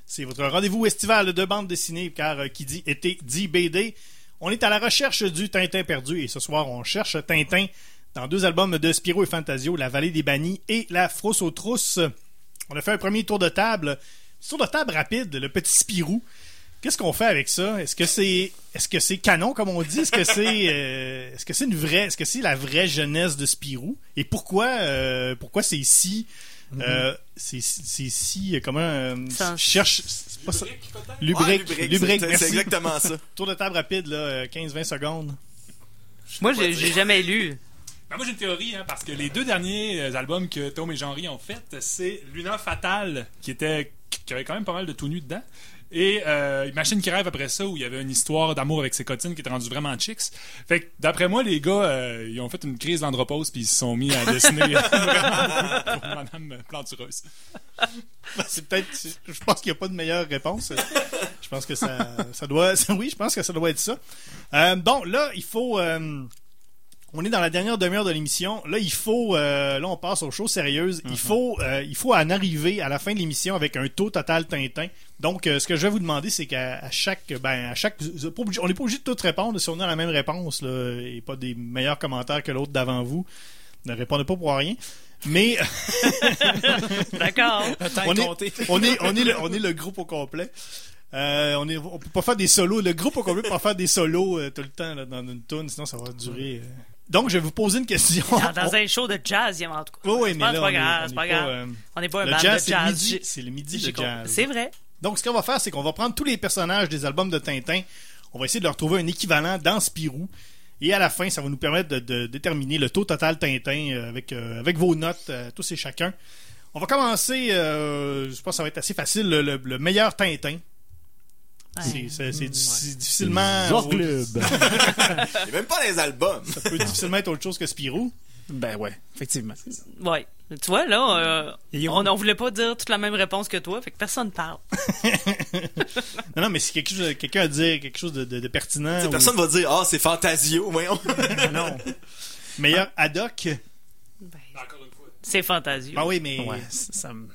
C'est votre rendez-vous estival de bande dessinée, car euh, qui dit été dit BD. On est à la recherche du Tintin perdu et ce soir, on cherche Tintin dans deux albums de Spiro et Fantasio, La Vallée des Bannis et La Frousse aux Trousses. On a fait un premier tour de table. Tour de table rapide, le petit Spirou. Qu'est-ce qu'on fait avec ça? Est-ce que c'est est-ce que c'est canon comme on dit? Est-ce que c'est [LAUGHS] euh, est-ce que c'est une vraie est-ce que c'est la vraie jeunesse de Spirou? Et pourquoi euh, pourquoi c'est si euh, c'est c'est si comment euh, Ça- je cherche c'est pas ça. Ouais, Lubrique, lubrique, lubrique, c'est- exactement ça. [LAUGHS] Tour de table rapide là, euh, 15-20 secondes. Moi, j'ai j'ai jamais lu. Ben, moi, j'ai une théorie, hein, parce que les deux derniers euh, albums que Tom et Jean-Ry ont fait, c'est Luna Fatal, qui était qui avait quand même pas mal de tout nu dedans, et euh, Machine qui rêve après ça, où il y avait une histoire d'amour avec ses cotines qui était rendue vraiment chicks. Fait que, d'après moi, les gars, euh, ils ont fait une crise d'andropause, puis ils se sont mis à dessiner [LAUGHS] vraiment pour Madame Plantureuse. C'est peut-être je pense qu'il n'y a pas de meilleure réponse. je pense que ça ça doit [LAUGHS] oui, je pense que ça doit être ça. Euh, bon, là, il faut euh, on est dans la dernière demi-heure de l'émission. Là, il faut, euh, là, on passe aux choses sérieuses. Il faut, euh, il faut en arriver à la fin de l'émission avec un taux total Tintin. Donc, euh, ce que je vais vous demander, c'est qu'à à chaque, ben, à chaque, on n'est pas obligé de tout répondre si on a la même réponse, là, et pas des meilleurs commentaires que l'autre d'avant vous. Ne répondez pas pour rien. Mais [LAUGHS] D'accord. [LAUGHS] On est, on est le, on est le groupe au complet. Euh, on est, on peut pas faire des solos. Le groupe au complet peut pas faire des solos euh, tout le temps là, dans une tune, sinon ça va durer. euh. Donc, je vais vous poser une question. [LAUGHS] Dans, dans un show de jazz, il y a en tout cas. Oui, mais là, on est- c'est pas grave. On n'est pas un le band jazz, de c'est le jazz. C'est le midi de jazz. C'est vrai. Donc, ce qu'on va faire, c'est qu'on va prendre tous les personnages des albums de Tintin, on va essayer de leur trouver un équivalent dans Spirou, et à la fin, ça va nous permettre de, de déterminer le taux total Tintin euh, avec, euh, avec vos notes, euh, tous et chacun. On va commencer, euh, je pense que ça va être assez facile, le, le- le meilleur Tintin. C'est- C'est c'est diffi- difficilement... Zorglub. Et [LAUGHS] même pas les albums. Ça peut difficilement être autre chose que Spirou. Ben ouais, effectivement. Ouais. Tu vois, là, euh, on, on voulait pas dire toute la même réponse que toi, fait que personne parle. [LAUGHS] Non, non, mais si quelqu'un a dit quelque chose de, de- de pertinent, T'sais, ou Personne va dire, ah, c'est Fantasio, voyons. [LAUGHS] non. meilleur ad hoc, C'est fantasio. ah oui, mais... Ouais, ça, ça me...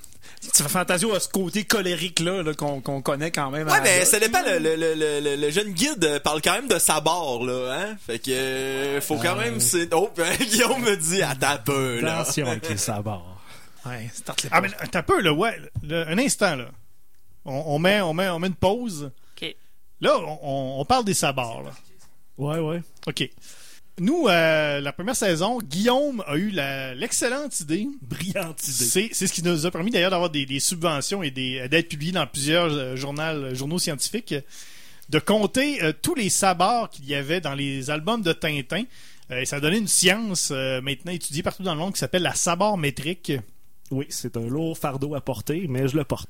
Tu fais Fantasio à ce côté colérique-là là, qu'on connaît quand même. Ouais, mais ça dépend. Le, le, le, le, le jeune guide euh, parle quand même de sa barre, là, hein? Fait que, euh, faut quand même, c'est, oh, [LAUGHS] Guillaume me dit, attends un peu, là. Attention avec les [LAUGHS] sabords. Ouais, start les Ah, mais t'as peu, là, ouais. le- un instant, là. On, on met, on, met, on met une pause. OK. Là, on parle des sabords, là. Ouais, ouais. OK. Nous, euh, la première saison, Guillaume a eu l'excellente idée. Brillante idée. C'est ce qui nous a permis d'ailleurs d'avoir des, des subventions et des- d'être publié dans plusieurs euh, journaux, journaux scientifiques, de compter euh, tous les sabords qu'il y avait dans les albums de Tintin. Euh, et ça a donné une science euh, maintenant étudiée partout dans le monde qui s'appelle la sabord métrique. Oui, c'est un lourd fardeau à porter, mais je le porte.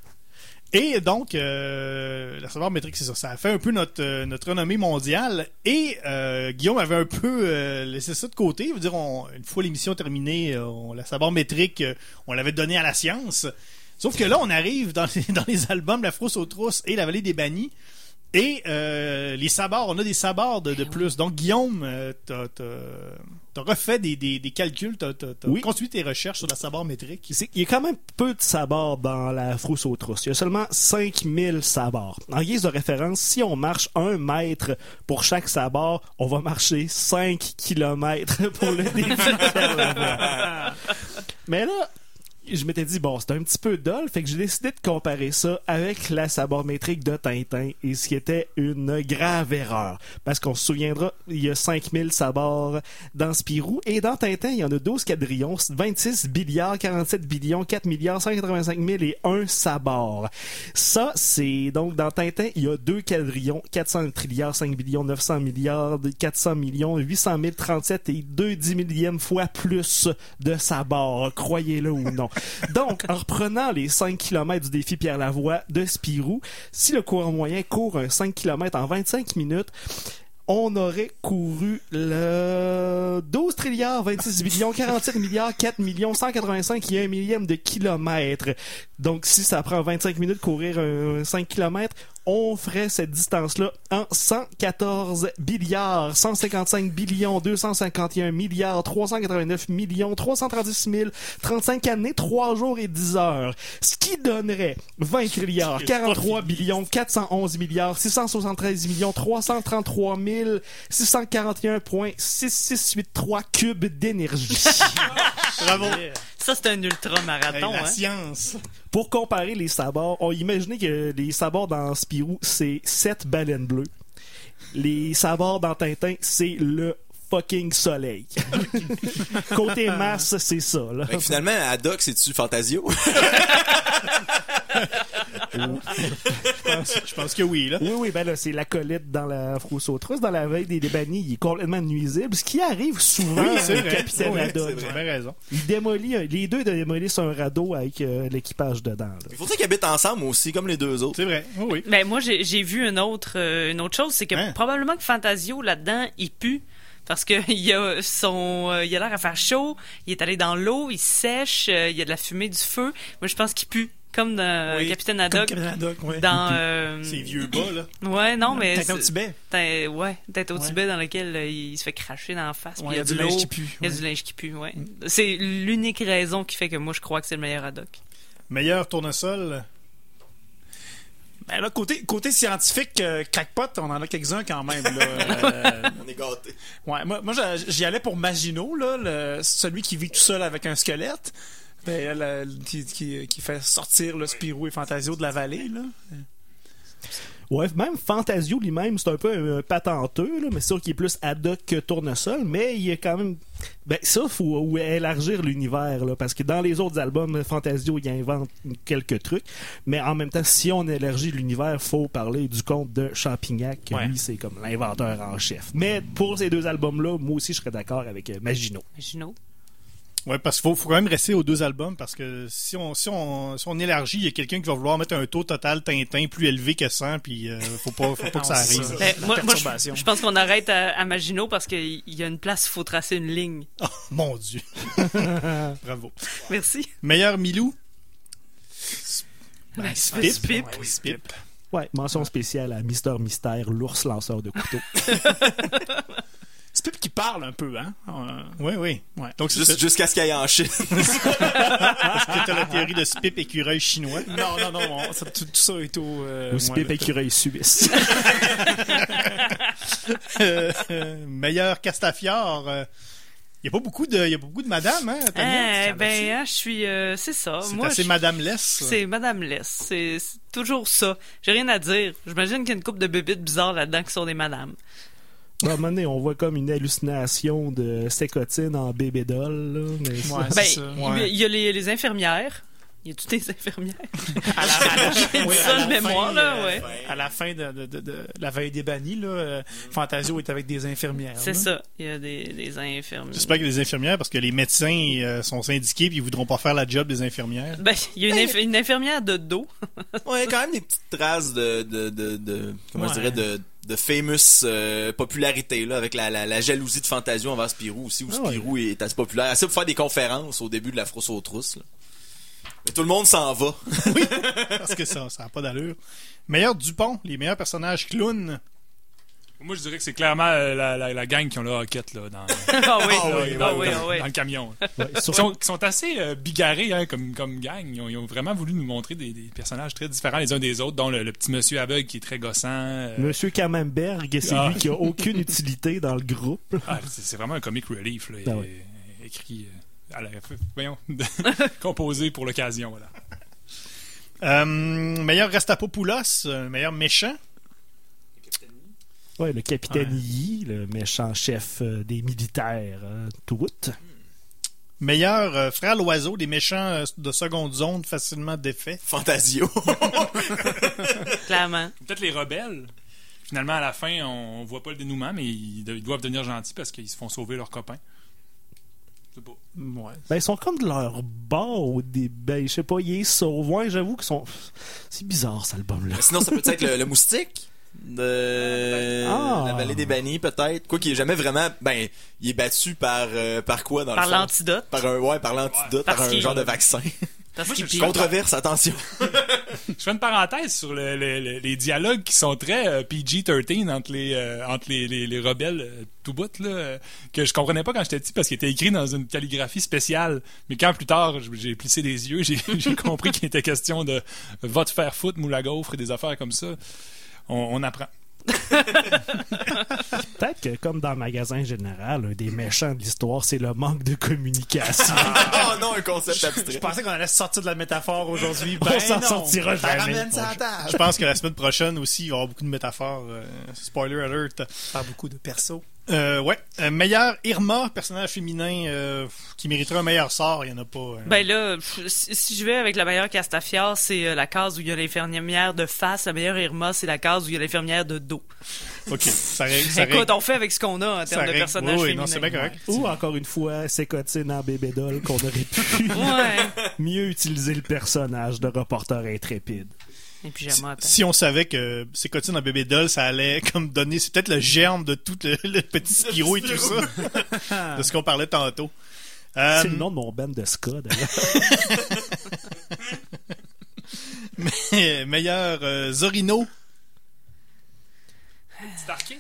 Et donc, euh, la savoir métrique, c'est ça. Ça a fait un peu notre, euh, notre renommée mondiale. Et euh, Guillaume avait un peu euh, laissé ça de côté. Je veux dire, une fois l'émission terminée, euh, on, la savoir métrique, on l'avait donnée à la science. Sauf que là, on arrive dans les, [LAUGHS] dans les albums La Frousse aux Trousses et La Vallée des Bannis. Et euh, les sabords, on a des sabords de, de plus. Donc, Guillaume, euh, t'as refait des, des, des calculs, t'as t'as- t'as Oui. construit tes recherches sur la sabord métrique. C'est- Il y a quand même peu de sabords dans la frousse aux trousses. Il y a seulement 5000 sabords. En guise de référence, si on marche un mètre pour chaque sabord, on va marcher 5 kilomètres [LAUGHS] pour le voie. [LAUGHS] Mais là, je m'étais dit, bon, c'est un petit peu dol, fait que j'ai décidé de comparer ça avec la sabormétrique de Tintin, et ce qui était une grave erreur. Parce qu'on se souviendra, il y a 5000 sabords dans Spirou, et dans Tintin, il y en a 12 quadrillons, 26 milliards, 47 billions, 4 milliards, 185 000 et 1 sabord. Ça, c'est, donc, dans Tintin, il y a 2 quadrillons, 400 trilliards, 5 billions, 900 milliards, 400 millions, 800 000, 37 et 2 dix millièmes fois plus de sabords, croyez-le ou non. Donc, en reprenant les 5 km du défi Pierre Lavoie de Spirou, si le coureur moyen court un 5 km en 25 minutes, on aurait couru le 12 trilliards, 26 millions, 47 milliards, 4 millions, 185 et 1 millième de kilomètre. Donc, si ça prend 25 minutes de courir un 5 km, on ferait cette distance-là en 114 milliards, 155 billions, 251 milliards, 389 millions, 336 000, 35 années, 3 jours et 10 heures. Ce qui donnerait 20 trilliards, 43 billions, 411 milliards, 673 millions, 333 641,6683 cubes d'énergie. [LAUGHS] Bravo! Ça, c'est un ultra Hey, marathon, la hein? science! Pour comparer les sabords, on imaginait que les sabords dans Spirou, c'est 7 baleines bleues. Les sabords dans Tintin, c'est le fucking soleil. [LAUGHS] Côté masse, c'est ça. Là. Que finalement, Haddock, c'est-tu Fantasio? [LAUGHS] Je pense, je pense que oui, là. Oui, oui, ben là, c'est l'acolyte dans la frousse aux trousses. Dans la veille des débannis, il est complètement nuisible, ce qui arrive souvent Oui, c'est vrai. capitaine Oui, Haddock. c'est vrai. raison. Il démolit, un- les deux démolissent un radeau avec euh, l'équipage dedans. là. Il faudrait qu'ils habitent ensemble aussi, comme les deux autres. C'est vrai. Oui, oui. Ben, moi, j'ai j'ai vu une autre, euh, une autre chose, c'est que Hein? probablement que Fantasio, là-dedans, il pue. Parce que [LAUGHS] il a son, euh, il a l'air à faire chaud, il est allé dans l'eau, il sèche, euh, il y a de la fumée du feu. Moi, je pense qu'il pue Comme dans Oui, Capitaine Comme Haddock. Capitaine Haddock, ouais. Dans. euh, Ces vieux bas, là. [CLEARS THROAT] Ouais, non, mais. Tintin au Tibet. Ouais, tête au Ouais. Tibet dans lequel euh, il se fait cracher dans la face. Ouais, il y a du linge qui pue. Il y a du linge qui pue, ouais. C'est l'unique raison qui fait que moi je crois que c'est le meilleur Haddock. Meilleur tournesol? Ben là, côté, côté scientifique, euh, crackpot, on en a quelques-uns quand même. Là. [LAUGHS] Euh, On est gâtés. ouais, moi, moi j'y allais pour Maginot, là, le- celui qui vit tout seul avec un squelette. Ben, le- qui, qui, qui fait sortir le Spirou et Fantasio de la vallée. Là. Ouais, même Fantasio lui-même, c'est un peu un, un patenteux, là, mais c'est sûr qu'il est plus ad hoc que Tournesol, mais il est quand même... Ben ça, faut ou- élargir l'univers, là, parce que dans les autres albums, Fantasio, il invente quelques trucs, mais en même temps, si on élargit l'univers, faut parler du conte de Champignac, que Ouais. lui, c'est comme l'inventeur en chef. Mais pour ces deux albums-là, moi aussi, je serais d'accord avec euh, Maginot. Ouais, parce qu'il faut, faut quand même rester aux deux albums parce que si on, si on, si on élargit, il y a quelqu'un qui va vouloir mettre un taux total Tintin plus élevé que 100, puis euh, faut pas, faut pas [LAUGHS] que ça arrive. ça. Moi, moi, je, je pense qu'on arrête à, à Maginot parce qu'il y a une place, il faut tracer une ligne. [LAUGHS] Oh, mon Dieu. [LAUGHS] Bravo. Merci. Meilleur Milou? Ben, Spip. Spip. Ouais, Spip. Ouais, mention spéciale à Mister Mystère, l'ours lanceur de couteau. C'est Pip qui parle un peu, hein? Euh, Oui, oui. Ouais. Donc, c'est Juste- Jusqu'à ce qu'il y ait en Chine. [LAUGHS] parce que t'as la théorie de Spip écureuil chinois? non, non, non, on- ça- tout, tout ça est au. euh, Ou Spip écureuil suisse. Euh, [LAUGHS] euh, meilleur Castafiore. euh, Il y a pas beaucoup de, il y a beaucoup de madame, hein, Tania? Eh ben, hein, je suis. euh, c'est ça. C'est Moi, assez je- madame less. C'est Madame Less. C'est c'est toujours ça. J'ai rien à dire. J'imagine qu'il y a une couple de bébites bizarres là-dedans qui sont des madames. À un moment donné, on voit comme une hallucination de sécotine en bébé doll. Là, mais Ouais, Ben, ça. il y a- il y a les, les infirmières. Il y a toutes les infirmières. À la, [LAUGHS] oui, à mémoire, fin, là, ouais. À la fin de, de- de- de la veille des bannis, là, euh, Fantasio est avec des infirmières. C'est ça. Il y a des, des infirmières. J'espère que les infirmières, parce que les médecins euh, sont syndiqués puis ils voudront pas faire la job des infirmières. Ben, il y a une, inf- une infirmière de dos. Ouais, quand même des petites traces de, de, de, de comment je dirais, de, de famous euh, popularité, là, avec la, la, la jalousie de Fantasio envers Spirou aussi, où Ah ouais. Spirou est assez populaire, assez pour faire des conférences au début de la frousse aux trousses, là. Mais tout le monde s'en va. [LAUGHS] Parce que ça, ça a pas d'allure. Meilleur Dupont, les meilleurs personnages clowns. Moi, je dirais que c'est clairement euh, la, la, la gang qui ont le hockette là, [LAUGHS] dans, Ah oui, là, ah oui, dans- oui, dans- oui. dans le camion. Ouais, Ils sont, ils sont assez euh, bigarrés hein, comme, comme gang. Ils ont, ils ont vraiment voulu nous montrer des, des personnages très différents les uns des autres, dont le, le petit monsieur aveugle qui est très gossant. euh, Monsieur Camembert, c'est Ah. lui qui a aucune utilité dans le groupe. ah, c'est vraiment un comic relief. Là, Ah. Écrit, euh, à la, voyons, [LAUGHS] composé pour l'occasion. Voilà. Euh, meilleur Rastapopoulos, meilleur méchant. Ouais, le capitaine Ouais. Yi, le méchant chef euh, des militaires, hein, tout. Meilleur euh, frère l'oiseau, des méchants euh, de seconde zone facilement défaits. Fantasio. [LAUGHS] Clairement. Peut-être les rebelles. Finalement, à la fin, on voit pas le dénouement, mais ils, de- ils doivent devenir gentils parce qu'ils se font sauver leurs copains. Je sais pas. Ouais. Ben, ils sont comme de leur bord au début. Ben, je sais pas, ils sauvent. Ouais, j'avoue qu'ils sont. C'est bizarre, cet album-là. Sinon, ça peut être le, le moustique de Ah. la vallée des bannis, peut-être. Quoi qu'il est jamais vraiment. Ben, il est battu par euh, par quoi dans Par l'antidote. Par un ouais, par l'antidote, par un genre de vaccin. [LAUGHS] Parce Moi, je-. Controverse, attention. Je fais une parenthèse sur le- le- le- les dialogues qui sont très euh, PG-13 entre les euh, entre les, les, les rebelles euh, tout bout là, que je comprenais pas quand j'étais petit parce qu'il était écrit dans une calligraphie spéciale. Mais quand plus tard j'ai plissé des yeux, [LAUGHS] j'ai j'ai compris qu'il était question de va te faire foutre moule à gaufre et des affaires comme ça. On, on apprend. [LAUGHS] Peut-être que, comme dans le magasin général, un des méchants de l'histoire, c'est le manque de communication. oh non, un concept Je abstrait. pensais qu'on allait sortir de la métaphore aujourd'hui. [LAUGHS] On Ben s'en non. sortira jamais. ramène ça. Je pense que la semaine prochaine aussi, il va y avoir beaucoup de métaphores. euh, spoiler alert. Pas beaucoup de persos. Euh, ouais. Euh, meilleur Irma, personnage féminin euh, qui mériterait un meilleur sort, il y en a pas. euh. Ben là, si, je vais avec la meilleure Castafiore, c'est la case où il y a l'infirmière de face. La meilleure Irma, c'est la case où il y a l'infirmière de dos. ok, ça règle. Ça Écoute, règle. on fait avec ce qu'on a en termes de règle. personnages Oui, oui, féminins. non, c'est bien correct. Ou, encore une fois, sécotine en bébé doll qu'on aurait pu Ouais. [LAUGHS] mieux utiliser le personnage de reporter intrépide. Et puis j'aime Si on savait que ces cotines en bébé doll, ça allait comme donner, c'est peut-être le germe de tout le, le petit Spirou et tout ça, [LAUGHS] de ce qu'on parlait tantôt. Euh, C'est le nom de mon band de ska, d'ailleurs. [LAUGHS] Mais- meilleur euh, Zorino. Starké?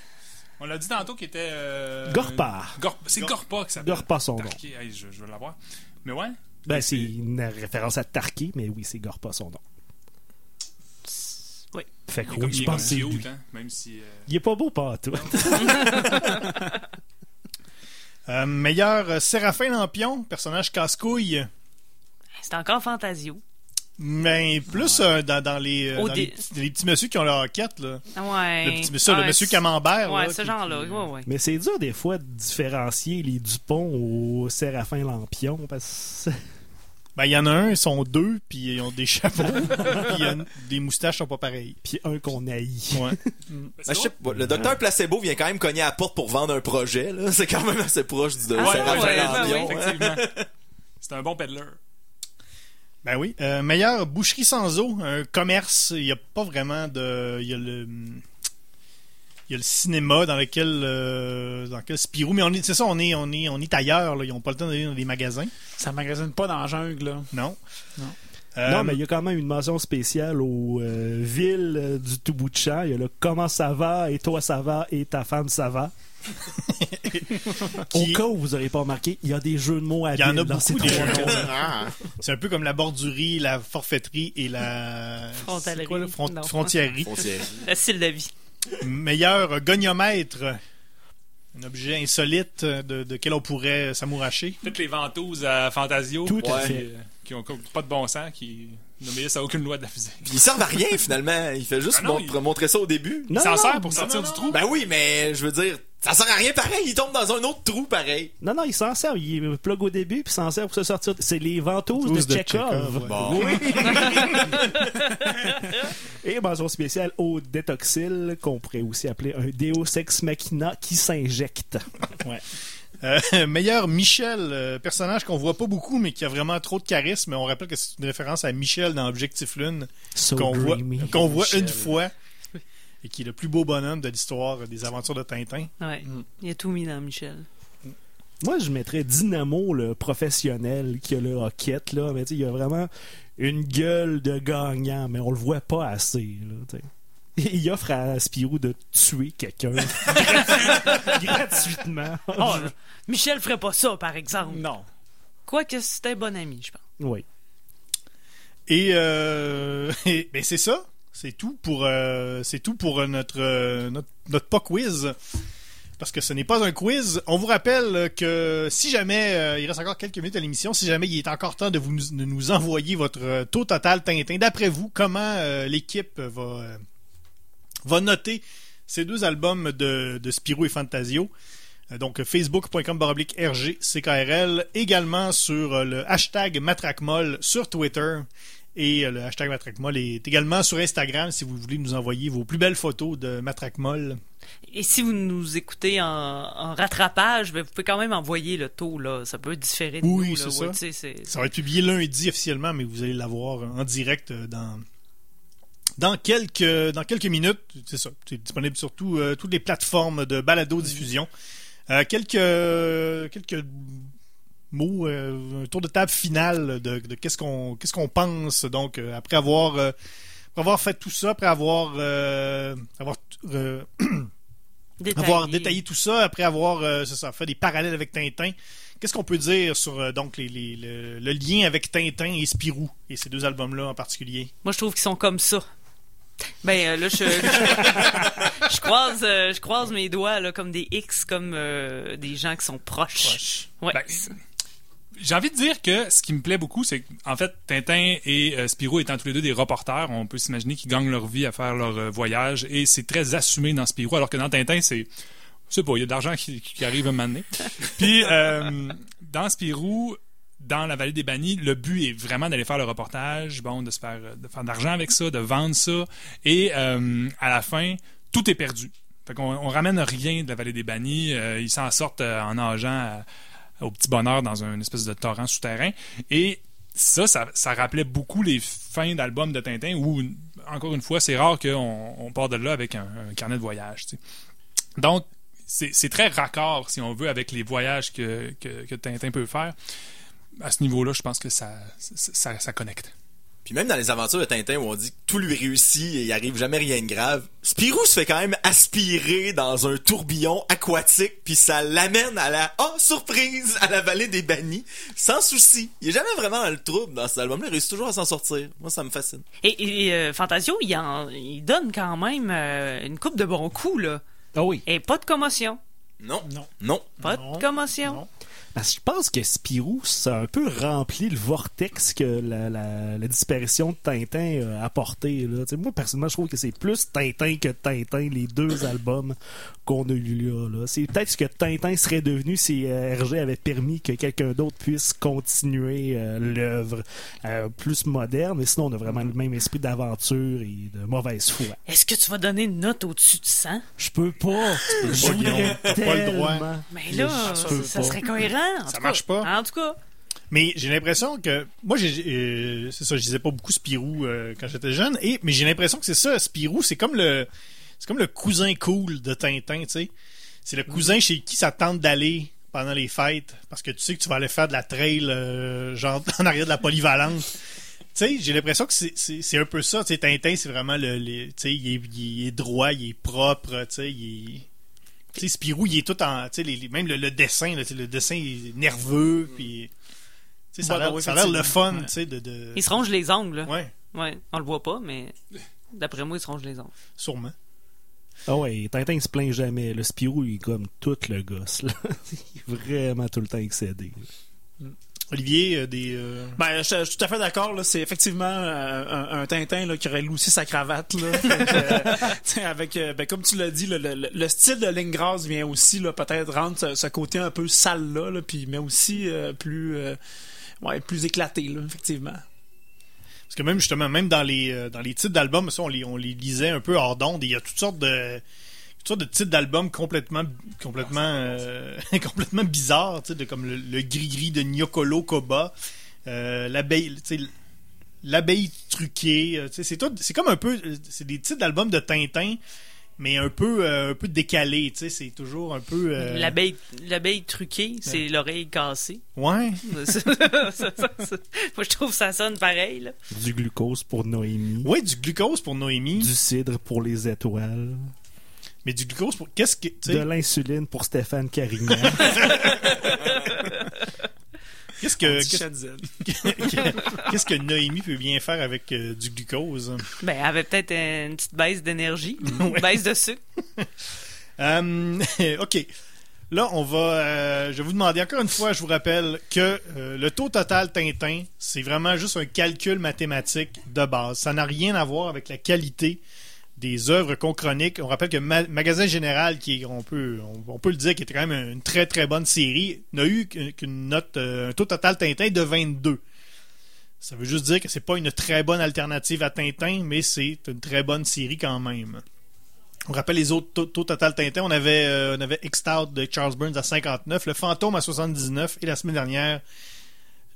On l'a dit tantôt qu'il était. euh, Gorpa. Gor- C'est Gor- Gorpa que ça s'appelle. Gorpa son nom. Hey, je, je veux l'avoir. Mais ouais. Ben, c'est une référence à Tarky, mais oui, c'est Gorpa son nom. Fait que Il est oui, je il est pense que c'est hein, même si. euh, Il est pas beau, pas tout. [LAUGHS] Euh, meilleur euh, Séraphin Lampion, personnage casse-couille. C'est encore Fantasio. Mais plus euh, dans, dans les, euh, dans les, les petits messieurs qui ont leur quête, là. Ouais. Le petit ça, le monsieur Camembert. Ouais, là, ce genre-là. qui- Ouais, ouais. Mais c'est dur des fois de différencier les Dupont au Séraphin Lampion parce que Ben, il y en a un, ils sont deux, puis ils ont des [LAUGHS] chapeaux, puis il y a une- des moustaches sont pas pareilles. puis un qu'on haït. Ouais. ben, c'est Ben, je sais drôle. pas, le docteur Placebo vient quand même cogner à la porte pour vendre un projet. là. C'est quand même assez proche du de Ah, ouais, hein. Effectivement. C'est un bon peddler. Ben oui. Euh, meilleur boucherie sans eau, un commerce. Il n'y a pas vraiment de. Il y a le. Il y a le cinéma dans lequel euh, dans lequel Spirou mais on est c'est ça on est on est on est ailleurs là. ils ont pas le temps d'aller dans des magasins Ça magasine pas dans la jungle, là. non Non. Euh, Non, mais il y a quand même une mention spéciale aux euh, villes euh, du tout bout de champ. Il y a le comment ça va? Et toi ça va? Et ta femme ça va? [LAUGHS] Au cas où vous n'aurez pas remarqué, il y a des jeux de mots à Il y en a dans ces beaucoup, des trois jeux de noms. mots. C'est un peu comme la bordurie la forfaiterie et la Frontalerie. c'est quoi, là? Front- Foncière. Le style de vie. Meilleur goniomètre un objet insolite de, de quel on pourrait s'amouracher Toutes les ventouses à Fantasio. Tout à qui, fait. euh, qui ont pas de bon sens, qui n'obéissent à aucune loi de la physique. Puis ils servent à rien finalement. Il fait juste Ah non, mon- il- montrer ça au début. Il Non, s'en non, sert non, pour non, sortir non, du trou. Ben oui, mais je veux dire, ça sert à rien pareil. Il tombe dans un autre trou pareil. Non, non, il s'en sert. Il plug au début, puis s'en sert pour se sortir. C'est les ventouses de Chekhov. Ouais. Bon. [LAUGHS] Et mention spéciale au détoxyl, qu'on pourrait aussi appeler un Deus Ex Machina qui s'injecte. Euh, [LAUGHS] meilleur Michel, euh, personnage qu'on voit pas beaucoup, mais qui a vraiment trop de charisme. On rappelle que c'est une référence à Michel dans Objectif Lune, So qu'on voit, qu'on une fois, et qui est le plus beau bonhomme de l'histoire des aventures de Tintin. Ouais. Il a tout mis dans Michel. Moi, je mettrais Dynamo, le professionnel qui a le hockey, là. Mais tu sais, il a vraiment une gueule de gagnant, mais on le voit pas assez, là, Il offre à Spirou de tuer quelqu'un [LAUGHS] gratuitement. Oh, Michel ferait pas ça, par exemple. Non. Quoique c'était un bon ami, je pense. Oui. Et, euh, [LAUGHS] et- ben c'est ça. C'est tout pour euh, c'est tout pour notre, euh, notre notre pas quiz. Parce que ce n'est pas un quiz. On vous rappelle que si jamais euh, il reste encore quelques minutes à l'émission, si jamais il est encore temps de vous de nous envoyer votre taux total Tintin, d'après vous, comment euh, l'équipe va euh, va noter ces deux albums de, de Spirou et Fantasio. Euh, Donc facebook.com baroblique RG CKRL, également sur euh, le hashtag Matraquemol sur Twitter. Et euh, le hashtag Matraquemol est également sur Instagram si vous voulez nous envoyer vos plus belles photos de Matraquemol. Et si vous nous écoutez en, en rattrapage, ben, vous pouvez quand même envoyer le taux, là. Ça peut différer de Oui, nous, là. c'est Ouais, ça. Ça va être publié lundi officiellement, mais vous allez l'avoir en direct dans dans quelques dans quelques minutes. C'est ça. C'est disponible sur tout, euh, toutes les plateformes de balado diffusion. Euh, quelques quelques mots, euh, un tour de table final de, de qu'est-ce qu'on qu'est-ce qu'on pense. Donc après avoir après avoir fait tout ça, après avoir avoir [CLEARS THROAT] Détaillé. avoir détaillé tout ça, après avoir euh, ça, fait des parallèles avec Tintin, qu'est-ce qu'on peut dire sur euh, donc les, les- le, le lien avec Tintin et Spirou et ces deux albums-là en particulier? Moi, je trouve qu'ils sont comme ça. Ben euh, là, je, je, [LAUGHS] je croise, euh, je croise mes doigts là, comme des X, comme euh, des gens qui sont proches. Ouais. Ben, J'ai envie de dire que ce qui me plaît beaucoup, c'est qu'en fait, Tintin et Spirou étant tous les deux des reporters, on peut s'imaginer qu'ils gagnent leur vie à faire leur voyage et c'est très assumé dans Spirou, alors que dans Tintin, c'est. Je sais pas, il y a de l'argent qui, qui arrive à un moment donné. [LAUGHS] Puis, dans Spirou, dans la vallée des bannis, le but est vraiment d'aller faire le reportage, bon, de se faire, de faire l'argent avec ça, de vendre ça. Et euh, à la fin, tout est perdu. Fait qu'on on ramène rien de la vallée des bannis. euh, ils s'en sortent euh, en nageant au petit bonheur dans un espèce de torrent souterrain. Et ça, ça, rappelait beaucoup les fins d'albums de Tintin où, encore une fois, c'est rare qu'on on part de là avec un, carnet de voyage. Donc, c'est très raccord, si on veut, avec les voyages que, que Tintin peut faire. À ce niveau-là, je pense que ça, ça, ça- ça connecte. Puis même dans les aventures de Tintin où on dit que tout lui réussit et il arrive jamais rien de grave, Spirou se fait quand même aspirer dans un tourbillon aquatique puis ça l'amène à la oh surprise à la vallée des bannis sans souci. Il est jamais vraiment dans le trouble dans cet album-là, il réussit toujours à s'en sortir. Moi ça me fascine. Et, et, euh, Fantasio, il, en- il donne quand même euh, une coupe de bons coups, là. Ah oui. Et pas de commotion. Non. Non. Non. Pas Non, de commotion. non. Parce que je pense que Spirou, ça a un peu rempli le vortex que la, la- la disparition de Tintin a apporté. Là. Tu sais, Moi, personnellement, je trouve que c'est plus Tintin que Tintin, les deux albums qu'on a eu là. là. C'est peut-être ce que Tintin serait devenu si euh, Hergé avait permis que quelqu'un d'autre puisse continuer euh, l'œuvre euh, plus moderne. Mais sinon, on a vraiment le même esprit d'aventure et de mauvaise foi. Est-ce que tu vas donner une note au-dessus de 100? Je peux pas. Je pas, voudrais le droit. Mais là, ça, serait cohérent. Ça marche pas. En tout cas. Mais j'ai l'impression que moi j'ai euh, c'est ça, je disais pas beaucoup Spirou euh, quand j'étais jeune et mais j'ai l'impression que c'est ça Spirou, c'est comme le c'est comme le cousin cool de Tintin, tu sais. C'est le cousin chez qui ça tente d'aller pendant les fêtes parce que tu sais que tu vas aller faire de la trail euh, genre [LAUGHS] en arrière de la polyvalente. Tu sais, j'ai l'impression que c'est- un peu ça, tu sais Tintin, c'est vraiment le, le- tu sais il est, il est droit, il est propre, tu sais, il est sais, Spirou, il est tout en. Tu sais, les- les- même le, le dessin, là, le dessin est nerveux, puis. Tu sais, ça a l'air oui, ça a l'air le fun, effectivement. tu sais, de. de... Il se ronge les ongles. là. Ouais, Ouais. On le voit pas, mais d'après moi, il se ronge les ongles. sûrement. Ah ouais, Tintin se plaint jamais. Le Spirou, il est comme tout le gosse. Là. [LAUGHS] il est vraiment tout le temps excédé. Olivier, euh, des. euh, Ben, je, je suis tout à fait d'accord. là. C'est effectivement euh, un, un Tintin là, qui aurait loussé sa cravate. Là. [LAUGHS] Fait euh, avec, ben, comme tu l'as dit, le, le- le style de ligne grasse vient aussi là, peut-être rendre ce, ce côté un peu sale là, là puis mais aussi plus, ouais, plus éclaté, là, effectivement. Parce que même justement, même dans les dans les titres d'albums, ça, on les, on les lisait un peu hors d'onde, il y a toutes sortes de toutes sortes de titres d'albums complètement complètement euh, [LAUGHS] complètement bizarres, tu sais, de comme le, le gris-gris de Nyokolo Koba, euh, l'abeille, tu sais, l'abeille truquée, euh, tu sais, c'est tout, c'est comme un peu, euh, c'est des titres d'albums de Tintin, mais un peu euh, un peu décalés, tu sais, c'est toujours un peu. euh, L'abeille, l'abeille truquée, c'est l'oreille cassée. Ouais. [LAUGHS] Ça, ça, ça, ça. Moi, je trouve que ça sonne pareil. Là. Du glucose pour Noémie. Ouais, du glucose pour Noémie, Du cidre pour les étoiles. Mais du glucose pour qu'est-ce que, De l'insuline pour Stéphane Carignan. [LAUGHS] qu'est-ce que [LAUGHS] qu'est-ce- que Noémie peut bien faire avec euh, du glucose? Ben, elle avait peut-être une petite baisse d'énergie, [LAUGHS] une baisse de sucre. Euh, OK. Là, on va. euh, je vais vous demander encore une fois, je vous rappelle que euh, le taux total Tintin, c'est vraiment juste un calcul mathématique de base. Ça n'a rien à voir avec la qualité des œuvres qu'on chronique. On rappelle que Ma- Magasin Général, qui on peut, on, peut le dire, qui quand même une très très bonne série, n'a eu qu'une note, euh, un taux total Tintin de 22. Ça veut juste dire que c'est pas une très bonne alternative à Tintin, mais c'est une très bonne série quand même. On rappelle les autres taux, total Tintin. On avait, euh, on avait X-Stout de Charles Burns à 59, Le Fantôme à 79, et la semaine dernière,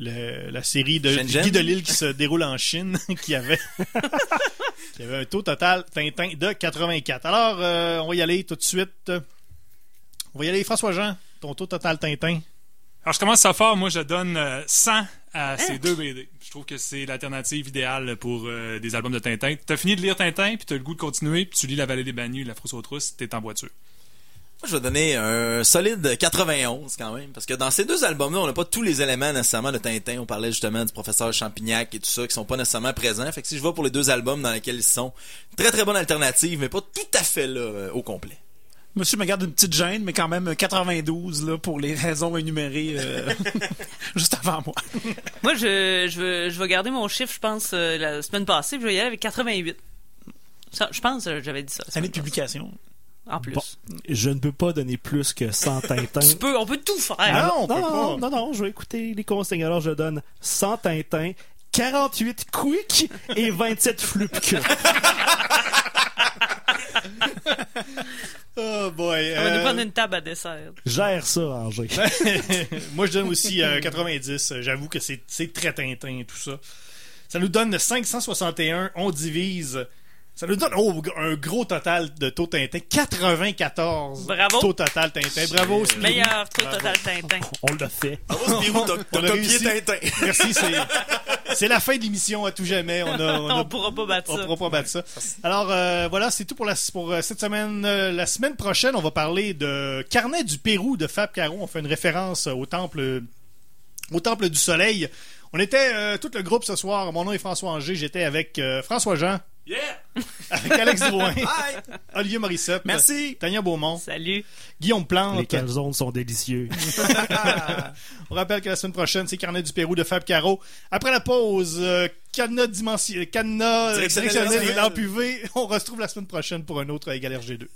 le- la série de Shenzhen? Guy Delisle qui se déroule en Chine, [LAUGHS] qui avait, [LAUGHS] qui avait un taux total Tintin de 84. Alors, euh, on va y aller tout de suite. On va y aller, François-Jean, ton taux total Tintin. Alors, je commence ça fort. Moi, je donne euh, 100 à ces deux BD. Je trouve que c'est l'alternative idéale pour euh, des albums de Tintin. T'as fini de lire Tintin, puis t'as le goût de continuer, puis tu lis La Vallée des Bannis, La Frousse aux Trousses, t'es en voiture. Moi, je vais donner un solide 91 quand même, parce que dans ces deux albums-là, on n'a pas tous les éléments nécessairement de Tintin. On parlait justement du professeur Champignac et tout ça, qui sont pas nécessairement présents. Fait que si je vais pour les deux albums dans lesquels ils sont, très très bonne alternative, mais pas tout à fait là euh, au complet. Monsieur me garde une petite gêne, mais quand même 92 là, pour les raisons énumérées euh, [LAUGHS] juste avant moi. [LAUGHS] Moi, je, je, vais, je vais garder mon chiffre, je pense, euh, la semaine passée, puis je vais y aller avec 88. Ça, je pense que j'avais dit ça. Année de publication. En plus. Bon. Je ne peux pas donner plus que 100 [LAUGHS] Tintin. Tu peux, on peut tout faire. On peut non, pas. non, non, non, je vais écouter les consignes. Alors, je donne 100 Tintin, 48 Quick et 27 Flupke. [LAUGHS] Oh boy. On va nous euh, prendre une table à dessert. Gère ça, Angers. [LAUGHS] Moi, je donne aussi euh, 90. Euh, J'avoue que c'est c'est très Tintin, tout ça. Ça nous donne 561. On divise Ça nous donne oh, un gros total de taux Tintin. 94 Bravo. taux total Tintin. Bravo, Spirou. Meilleur taux total Tintin. [LAUGHS] On l'a fait. Bravo, Spirou, t'as- On copié. Tintin. [LAUGHS] Merci, c'est, c'est la fin de l'émission à tout jamais. On a, [LAUGHS] on a- On pourra pas battre on ça. pourra pas battre ça. Alors euh, voilà, c'est tout pour, la, pour euh, cette semaine. Euh, la semaine prochaine, on va parler de Carnet du Pérou de Fab Caro. On fait une référence au temple, au temple du Soleil. On était euh, tout le groupe ce soir. Mon nom est François Anger. J'étais avec euh, François Jean, Yeah! [LAUGHS] avec Alex Drouin! Olivier Morissette, Merci. Tania Beaumont, Salut. Guillaume Plante. Les calzones sont délicieux. [LAUGHS] On rappelle que la semaine prochaine, c'est Carnet du Pérou de Fab Caro. Après la pause, euh, cadenas, dimensi- cadenas euh, Directionnel directionnel et UV. On se retrouve la semaine prochaine pour un autre Égal RG2.